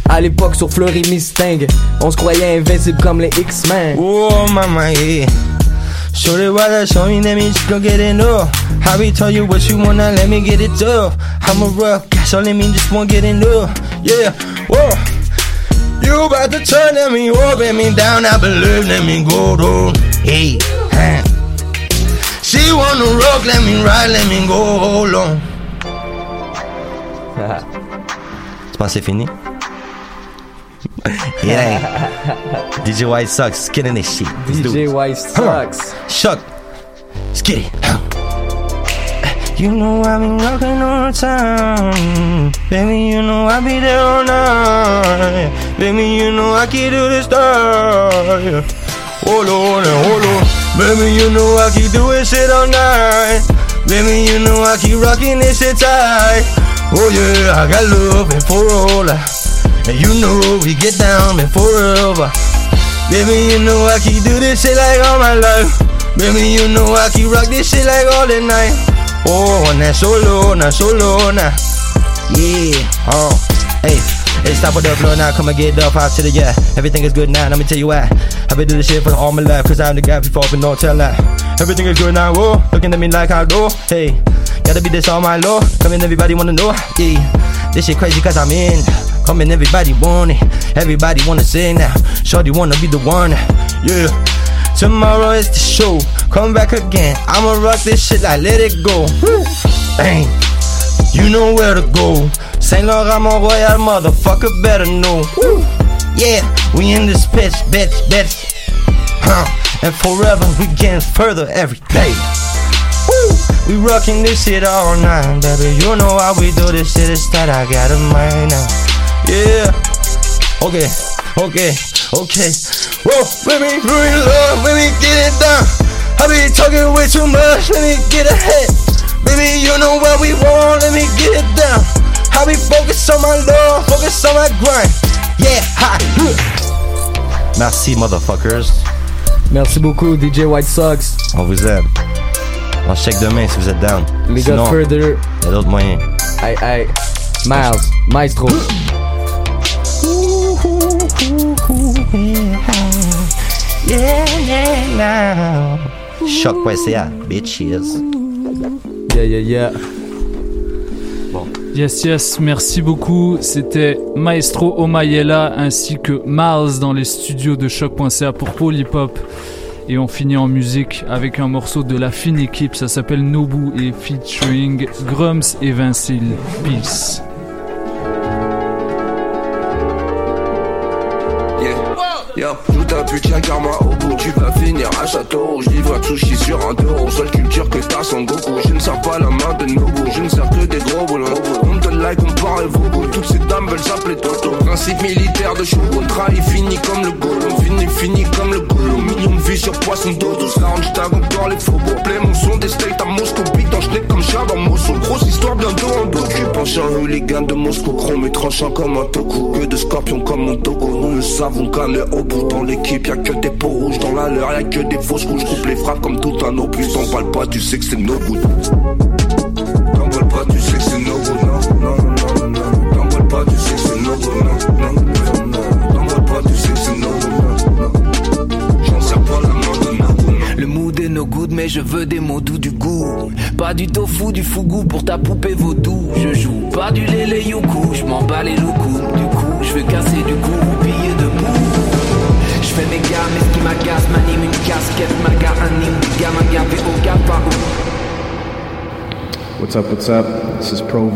À l'époque sur Fleury Mustang, on se croyait invincible comme les X-Men. Oh, mama, yeah. Shorty, why that show me, let me just go get it up. How we tell you what you wanna, let me get it up. I'm a rough guy, so let me just want get it up. Yeah, whoa. You about to turn let me up, let me down, I believe, let me go though. Hey, huh. She wanna rock, let me ride, let me go, que c'est fini? *laughs* yeah. DJ White Sox, killing this shit. Let's do DJ it. White Sox. Chuck, let's get it. You know I've been rocking all the time. Baby, you know I be there all night. Baby, you know I can do this stuff. hold on and hold on. Baby, you know I keep doing shit all night. Baby, you know I keep rocking this shit tight. Oh yeah, I got love and forever. And you know we get down and forever. Baby, you know I keep do this shit like all my life. Baby, you know I keep rock this shit like all the night. Oh, and that's solo, not solo now. Yeah, oh, hey. Hey, stop with the flow now, come and get up out to the yeah. Everything is good now, let me tell you why. I've been doing this shit for all my life, cause I'm the guy before, but no tell that. Everything is good now, whoa. Looking at me like I do, hey. Gotta be this all my law. Come in, everybody wanna know, yeah. This shit crazy cause I'm in. Come in, everybody want it. Everybody wanna sing now. Shorty wanna be the one, yeah. Tomorrow is the show. Come back again. I'ma rock this shit like let it go. Bang. You know where to go. Saint Laurent, Royal, motherfucker, better know. Woo. Yeah, we in this bitch, bitch, bitch. Huh. And forever we getting further every day. Woo. We rocking this shit all night, baby. You know how we do this shit. It's that I got a mind now. Yeah. Okay, okay, okay. Whoa, let me bring love, let me get it down. I be talking way too much, let me get ahead. Baby, you know what we want, let me get it down. I be focused on my love, focus on my grind. Yeah, ha. Merci, motherfuckers. Merci beaucoup, DJ White Sox. On vous aime. On check demain si vous êtes down. We Sinon, got further. y a d'autres moyens. Hey, hey. Miles, Maestro. Yeah, yeah, now. Choc.ca, bitches. Yeah, yeah, yeah. Yes, yes, merci beaucoup. C'était Maestro Omayela ainsi que Miles dans les studios de choc.ca pour Polypop. Et on finit en musique avec un morceau de la fine équipe, ça s'appelle Nobu et featuring Grums et Vincile. Peace. Yeah, ta pute, y'a karma au bout, tu vas finir à château rouge. Livre à sushi sur un euro, seule culture que t'as son Goku. Je ne sers pas la main de Nobu, je ne sers que des gros boulons. On me donne like, on parle vos Toutes ces dames veulent s'appeler Toto. Principe militaire de Shogun, trahi fini comme le Gollum. Fini, fini comme le Gollum. Millions de vies sur poisson d'eau, 12 lounge tag encore les beaux play. Mon son des states à Moscou, beat en schneck comme chat dans Moscou. Grosse histoire bientôt en dos. Je penche un hooligan de Moscou, chrome et tranchant comme un toku. Que de scorpions comme mon togo. Nous le savons est au bout dans l'équipe, y'a que des peaux rouges dans la leur, y'a que des fausses couches. Coupe les frappes comme tout un opus. T'en parle pas, tu sais que c'est no good. Pas, tu sais que c'est no good. Non, non, non, non. Parle pas, tu sais que c'est no good. Non, non, non, non. Pas, tu sais que c'est no good. Non, non. J'en sers pas la main de good. Le mood est no good, mais je veux des mots doux du goût. Pas du tofu, du fougou pour ta poupée vaudou. Je joue pas du lélé youkou, je m'en bats les loucous. Du coup, je veux casser du cou, piller debout. What's up, what's up? This is Pro